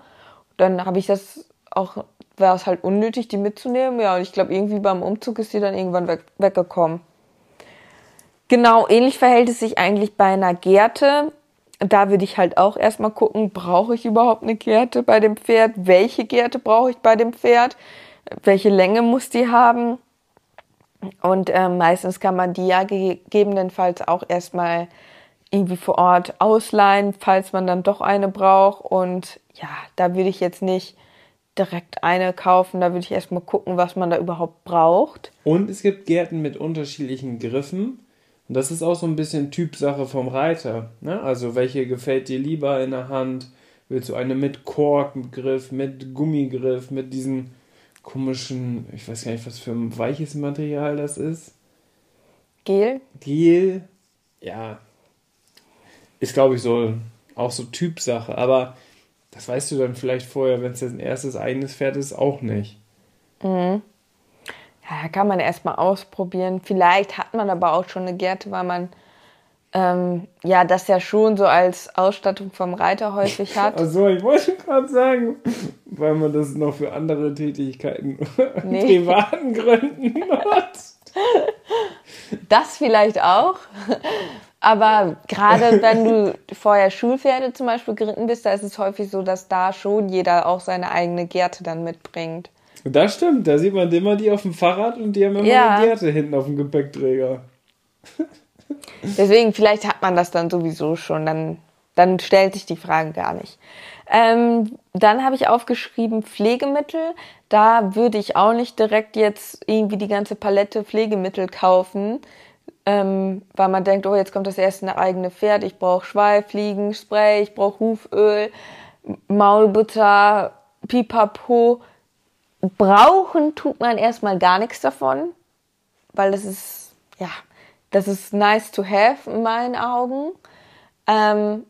Dann habe ich das auch, war es halt unnötig, die mitzunehmen. Ja, und ich glaube, irgendwie beim Umzug ist die dann irgendwann weg, weggekommen. Genau, ähnlich verhält es sich eigentlich bei einer Gerte. Da würde ich halt auch erstmal gucken, brauche ich überhaupt eine Gerte bei dem Pferd? Welche Gerte brauche ich bei dem Pferd? Welche Länge muss die haben? Und äh, meistens kann man die ja gegebenenfalls auch erstmal irgendwie vor Ort ausleihen, falls man dann doch eine braucht. Und ja, da würde ich jetzt nicht direkt eine kaufen. Da würde ich erstmal gucken, was man da überhaupt braucht. Und es gibt Gärten mit unterschiedlichen Griffen. Und das ist auch so ein bisschen Typsache vom Reiter. Ne? Also welche gefällt dir lieber in der Hand? Willst du eine mit Korkgriff, mit Gummigriff, mit diesen komischen, ich weiß gar nicht, was für ein weiches Material das ist. Gel? Gel, ja, ist glaube ich so auch so Typsache, aber das weißt du dann vielleicht vorher, wenn es jetzt ein erstes eigenes Pferd ist, auch nicht. Ja, kann man erstmal ausprobieren. Vielleicht hat man aber auch schon eine Gerte, weil man ähm, ja das ja schon so als Ausstattung vom Reiter häufig hat. Also ich wollte gerade sagen, weil man das noch für andere Tätigkeiten Nee. privaten Gründen nutzt. Das vielleicht auch. Aber gerade wenn du vorher Schulpferde zum Beispiel geritten bist, da ist es häufig so, dass da schon jeder auch seine eigene Gerte dann mitbringt. Das stimmt, da sieht man immer die auf dem Fahrrad und die haben immer Ja. eine Gerte hinten auf dem Gepäckträger. Deswegen, vielleicht hat man das dann sowieso schon, dann, dann stellt sich die Frage gar nicht. Ähm, dann habe ich aufgeschrieben Pflegemittel. Da würde ich auch nicht direkt jetzt irgendwie die ganze Palette Pflegemittel kaufen, ähm, weil man denkt, oh, jetzt kommt das erste eigene Pferd, ich brauche Schweif, Fliegenspray, ich brauche Huföl, Maulbutter, Pipapo. Brauchen tut man erstmal gar nichts davon, weil das ist, ja, das ist nice to have in meinen Augen. Ähm,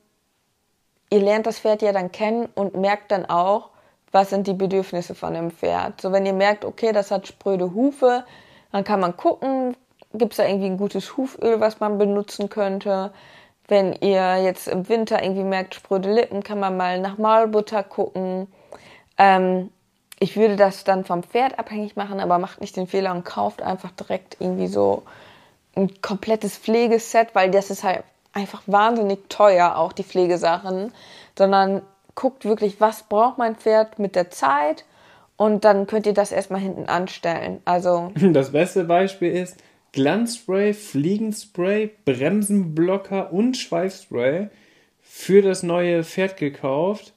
ihr lernt das Pferd ja dann kennen und merkt dann auch, was sind die Bedürfnisse von dem Pferd. So, wenn ihr merkt, okay, das hat spröde Hufe, dann kann man gucken, gibt es da irgendwie ein gutes Huföl, was man benutzen könnte. Wenn ihr jetzt im Winter irgendwie merkt, spröde Lippen, kann man mal nach Maulbutter gucken. Ähm, ich würde das dann vom Pferd abhängig machen, aber macht nicht den Fehler und kauft einfach direkt irgendwie so ein komplettes Pflegeset, weil das ist halt einfach wahnsinnig teuer, auch die Pflegesachen, sondern guckt wirklich, was braucht mein Pferd mit der Zeit und dann könnt ihr das erstmal hinten anstellen. Also, Das beste Beispiel ist Glanzspray, Fliegenspray, Bremsenblocker und Schweifspray für das neue Pferd gekauft.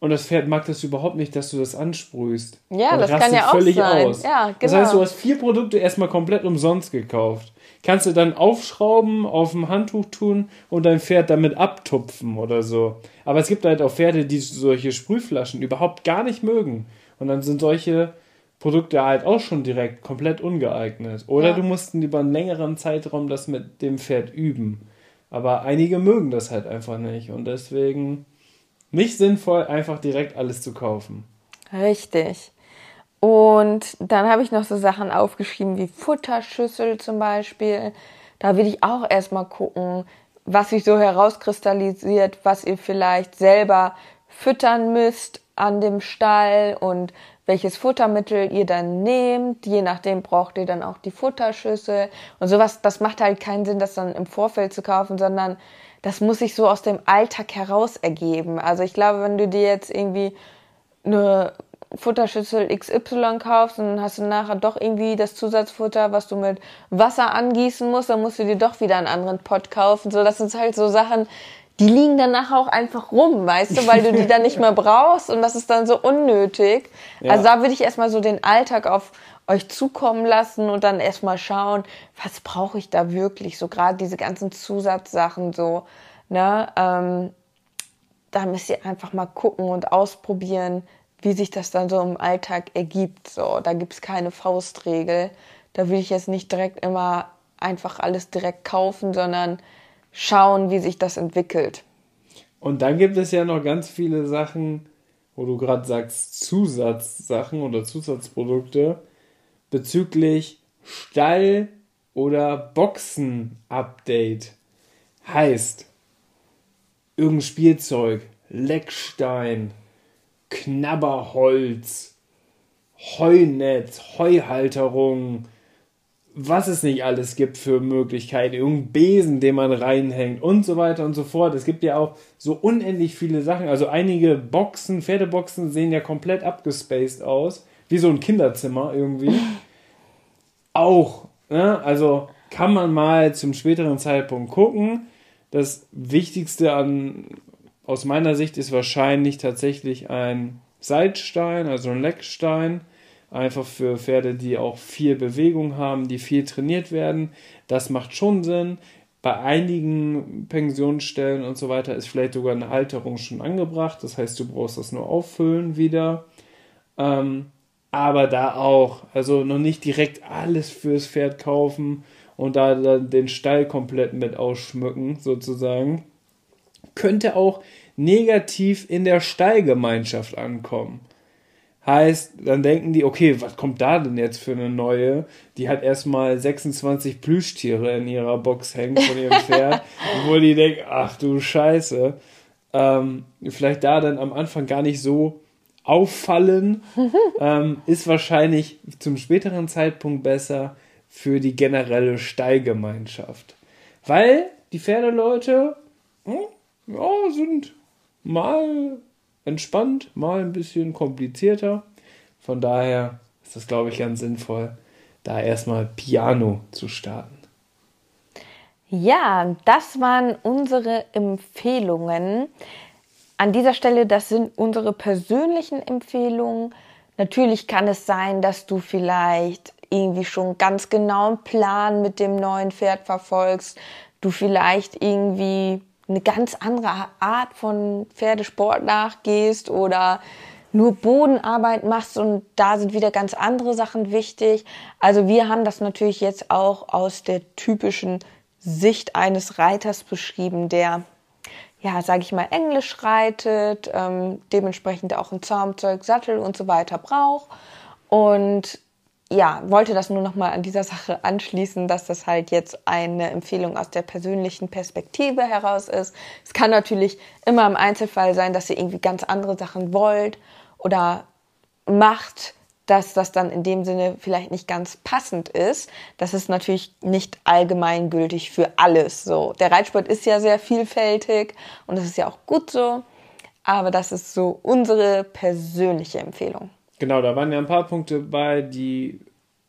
Und das Pferd mag das überhaupt nicht, dass du das ansprühst. Ja, Und das kann ja auch sein. Aus. Ja, Das genau. heißt, du hast vier Produkte erstmal komplett umsonst gekauft. Kannst du dann aufschrauben, auf dem Handtuch tun und dein Pferd damit abtupfen oder so. Aber es gibt halt auch Pferde, die solche Sprühflaschen überhaupt gar nicht mögen. Und dann sind solche Produkte halt auch schon direkt komplett ungeeignet. Oder Ja. du musst über einen längeren Zeitraum das mit dem Pferd üben. Aber einige mögen das halt einfach nicht und deswegen nicht sinnvoll, einfach direkt alles zu kaufen. Richtig. Und dann habe ich noch so Sachen aufgeschrieben wie Futterschüssel zum Beispiel. Da will ich auch erstmal gucken, was sich so herauskristallisiert, was ihr vielleicht selber füttern müsst an dem Stall und welches Futtermittel ihr dann nehmt. Je nachdem braucht ihr dann auch die Futterschüssel und sowas. Das macht halt keinen Sinn, das dann im Vorfeld zu kaufen, sondern das muss sich so aus dem Alltag heraus ergeben. Also ich glaube, wenn du dir jetzt irgendwie eine Futterschüssel XY kaufst und dann hast du nachher doch irgendwie das Zusatzfutter, was du mit Wasser angießen musst, dann musst du dir doch wieder einen anderen Pot kaufen. So, das sind halt so Sachen, die liegen dann nachher auch einfach rum, weißt du, weil du die dann nicht mehr brauchst und das ist dann so unnötig. Ja. Also da würde ich erstmal so den Alltag auf euch zukommen lassen und dann erstmal schauen, was brauche ich da wirklich, so gerade diese ganzen Zusatzsachen so, ne, ähm, da müsst ihr einfach mal gucken und ausprobieren, wie sich das dann so im Alltag ergibt. So, da gibt's keine Faustregel. Da will ich jetzt nicht direkt immer einfach alles direkt kaufen, sondern schauen, wie sich das entwickelt. Und dann gibt es ja noch ganz viele Sachen, wo du gerade sagst, Zusatzsachen oder Zusatzprodukte bezüglich Stall- oder Boxen-Update. Heißt, irgendein Spielzeug, Leckstein, Knabberholz, Heunetz, Heuhalterung, was es nicht alles gibt für Möglichkeiten, irgendein Besen, den man reinhängt und so weiter und so fort. Es gibt ja auch so unendlich viele Sachen. Also einige Boxen, Pferdeboxen sehen ja komplett abgespaced aus, wie so ein Kinderzimmer irgendwie. auch, ne? also kann man mal zum späteren Zeitpunkt gucken. Das Wichtigste an aus meiner Sicht ist wahrscheinlich tatsächlich ein Seitstein, also ein Leckstein. Einfach für Pferde, die auch viel Bewegung haben, die viel trainiert werden. Das macht schon Sinn. Bei einigen Pensionsstellen und so weiter ist vielleicht sogar eine Halterung schon angebracht. Das heißt, du brauchst das nur auffüllen wieder. Ähm, aber da auch, also noch nicht direkt alles fürs Pferd kaufen und da dann den Stall komplett mit ausschmücken, sozusagen könnte auch negativ in der Stallgemeinschaft ankommen. Heißt, dann denken die, okay, was kommt da denn jetzt für eine neue? Die hat erstmal 26 Plüschtiere in ihrer Box hängen von ihrem Pferd, wo die denken, ach du Scheiße. Ähm, vielleicht da dann am Anfang gar nicht so auffallen, ähm, ist wahrscheinlich zum späteren Zeitpunkt besser für die generelle Stallgemeinschaft. Weil die Pferdeleute hm, ja, sind mal entspannt, mal ein bisschen komplizierter. Von daher ist das, glaube ich, ganz sinnvoll, da erstmal Piano zu starten. Ja, das waren unsere Empfehlungen. An dieser Stelle, das sind unsere persönlichen Empfehlungen. Natürlich kann es sein, dass du vielleicht irgendwie schon ganz genau einen Plan mit dem neuen Pferd verfolgst, du vielleicht irgendwie eine ganz andere Art von Pferdesport nachgehst oder nur Bodenarbeit machst und da sind wieder ganz andere Sachen wichtig. Also wir haben das natürlich jetzt auch aus der typischen Sicht eines Reiters beschrieben, der ja, sage ich mal, Englisch reitet, ähm, dementsprechend auch ein Zaumzeug, Sattel und so weiter braucht. Und ja, wollte das nur noch mal an dieser Sache anschließen, dass das halt jetzt eine Empfehlung aus der persönlichen Perspektive heraus ist. Es kann natürlich immer im Einzelfall sein, dass ihr irgendwie ganz andere Sachen wollt oder macht, dass das dann in dem Sinne vielleicht nicht ganz passend ist. Das ist natürlich nicht allgemeingültig für alles so. Der Reitsport ist ja sehr vielfältig und das ist ja auch gut so, aber das ist so unsere persönliche Empfehlung. Genau, da waren ja ein paar Punkte bei, die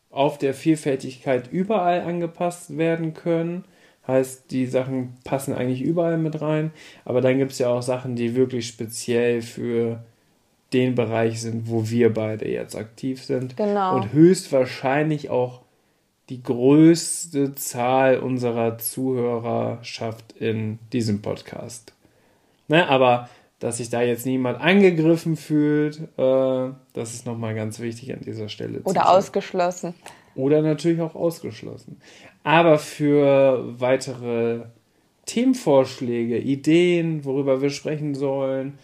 auf der Vielfältigkeit überall angepasst werden können. Heißt, die Sachen passen eigentlich überall mit rein. Aber dann gibt es ja auch Sachen, die wirklich speziell für den Bereich sind, wo wir beide jetzt aktiv sind. Genau. Und höchstwahrscheinlich auch die größte Zahl unserer Zuhörerschaft in diesem Podcast. Ne, aber dass sich da jetzt niemand angegriffen fühlt. Äh, das ist nochmal ganz wichtig an dieser Stelle. Oder ausgeschlossen. Oder natürlich auch ausgeschlossen. Aber für weitere Themenvorschläge, Ideen, worüber wir sprechen sollen.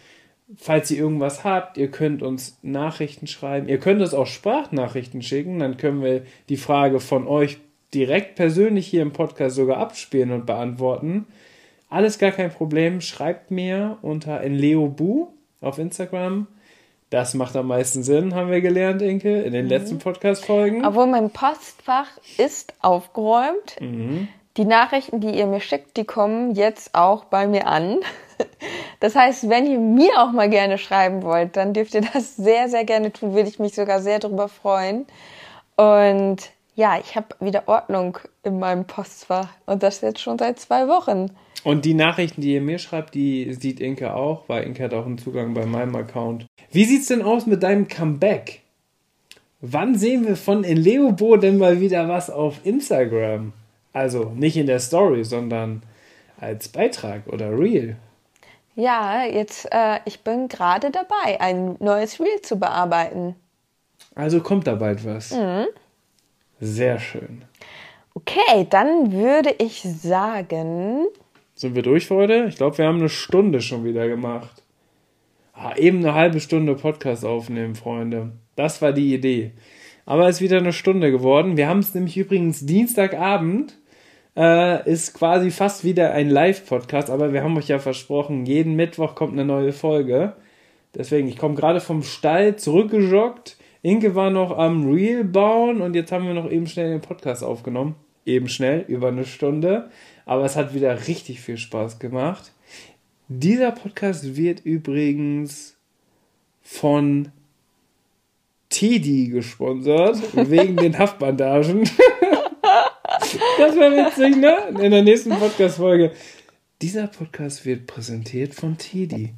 Falls ihr irgendwas habt, ihr könnt uns Nachrichten schreiben. Ihr könnt uns auch Sprachnachrichten schicken, dann können wir die Frage von euch direkt persönlich hier im Podcast sogar abspielen und beantworten. Alles gar kein Problem. Schreibt mir unter enleobu auf Instagram. Das macht am meisten Sinn, haben wir gelernt, Inke, in den mhm. letzten Podcast-Folgen. Obwohl mein Postfach ist aufgeräumt. Mhm. Die Nachrichten, die ihr mir schickt, die kommen jetzt auch bei mir an. Das heißt, wenn ihr mir auch mal gerne schreiben wollt, dann dürft ihr das sehr, sehr gerne tun. Würde ich mich sogar sehr darüber freuen. Und ja, ich habe wieder Ordnung in meinem Postfach und das jetzt schon seit zwei Wochen. Und die Nachrichten, die ihr mir schreibt, die sieht Inke auch, weil Inke hat auch einen Zugang bei meinem Account. Wie sieht's denn aus mit deinem Comeback? Wann sehen wir von Leobo denn mal wieder was auf Instagram? Also nicht in der Story, sondern als Beitrag oder Reel. Ja, jetzt, äh, ich bin gerade dabei, ein neues Reel zu bearbeiten. Also kommt da bald was. Mhm. Sehr schön. Okay, dann würde ich sagen. Sind wir durch für heute? Ich glaube, wir haben eine Stunde schon wieder gemacht. Ah, eben eine halbe Stunde Podcast aufnehmen, Freunde. Das war die Idee. Aber es ist wieder eine Stunde geworden. Wir haben es nämlich übrigens Dienstagabend. Äh, ist quasi fast wieder ein Live-Podcast, aber wir haben euch ja versprochen, jeden Mittwoch kommt eine neue Folge. Deswegen, ich komme gerade vom Stall zurückgejoggt Inke war noch am Reel bauen und jetzt haben wir noch eben schnell den Podcast aufgenommen. Eben schnell, über eine Stunde. Aber es hat wieder richtig viel Spaß gemacht. Dieser Podcast wird übrigens von Teddy gesponsert, wegen den Haftbandagen. das war witzig, ne? In der nächsten Podcast-Folge. Dieser Podcast wird präsentiert von Teddy,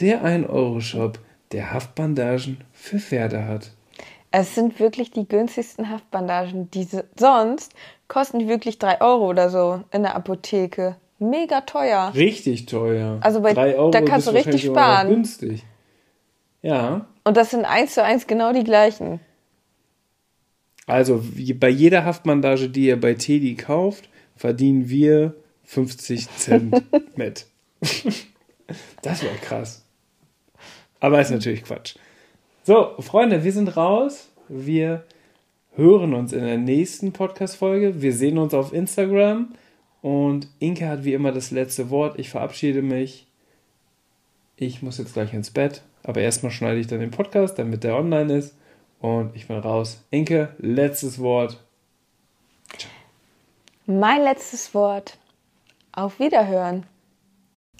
der 1-Euro-Shop, der Haftbandagen für Pferde hat. Es sind wirklich die günstigsten Haftbandagen. Diese, sonst kosten die wirklich drei Euro oder so in der Apotheke. Mega teuer. Richtig teuer. Also bei, drei Euro da kannst du richtig sparen. Günstig. Ja. Und das sind eins zu eins genau die gleichen. Also bei jeder Haftbandage, die ihr bei Teddy kauft, verdienen wir 50 Cent mit. das wäre krass. Aber ist natürlich Quatsch. So, Freunde, wir sind raus. Wir hören uns in der nächsten Podcast-Folge. Wir sehen uns auf Instagram. Und Inke hat wie immer das letzte Wort. Ich verabschiede mich. Ich muss jetzt gleich ins Bett. Aber erstmal schneide ich dann den Podcast, damit der online ist. Und ich bin raus. Inke, letztes Wort. Mein letztes Wort. Auf Wiederhören.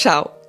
Ciao.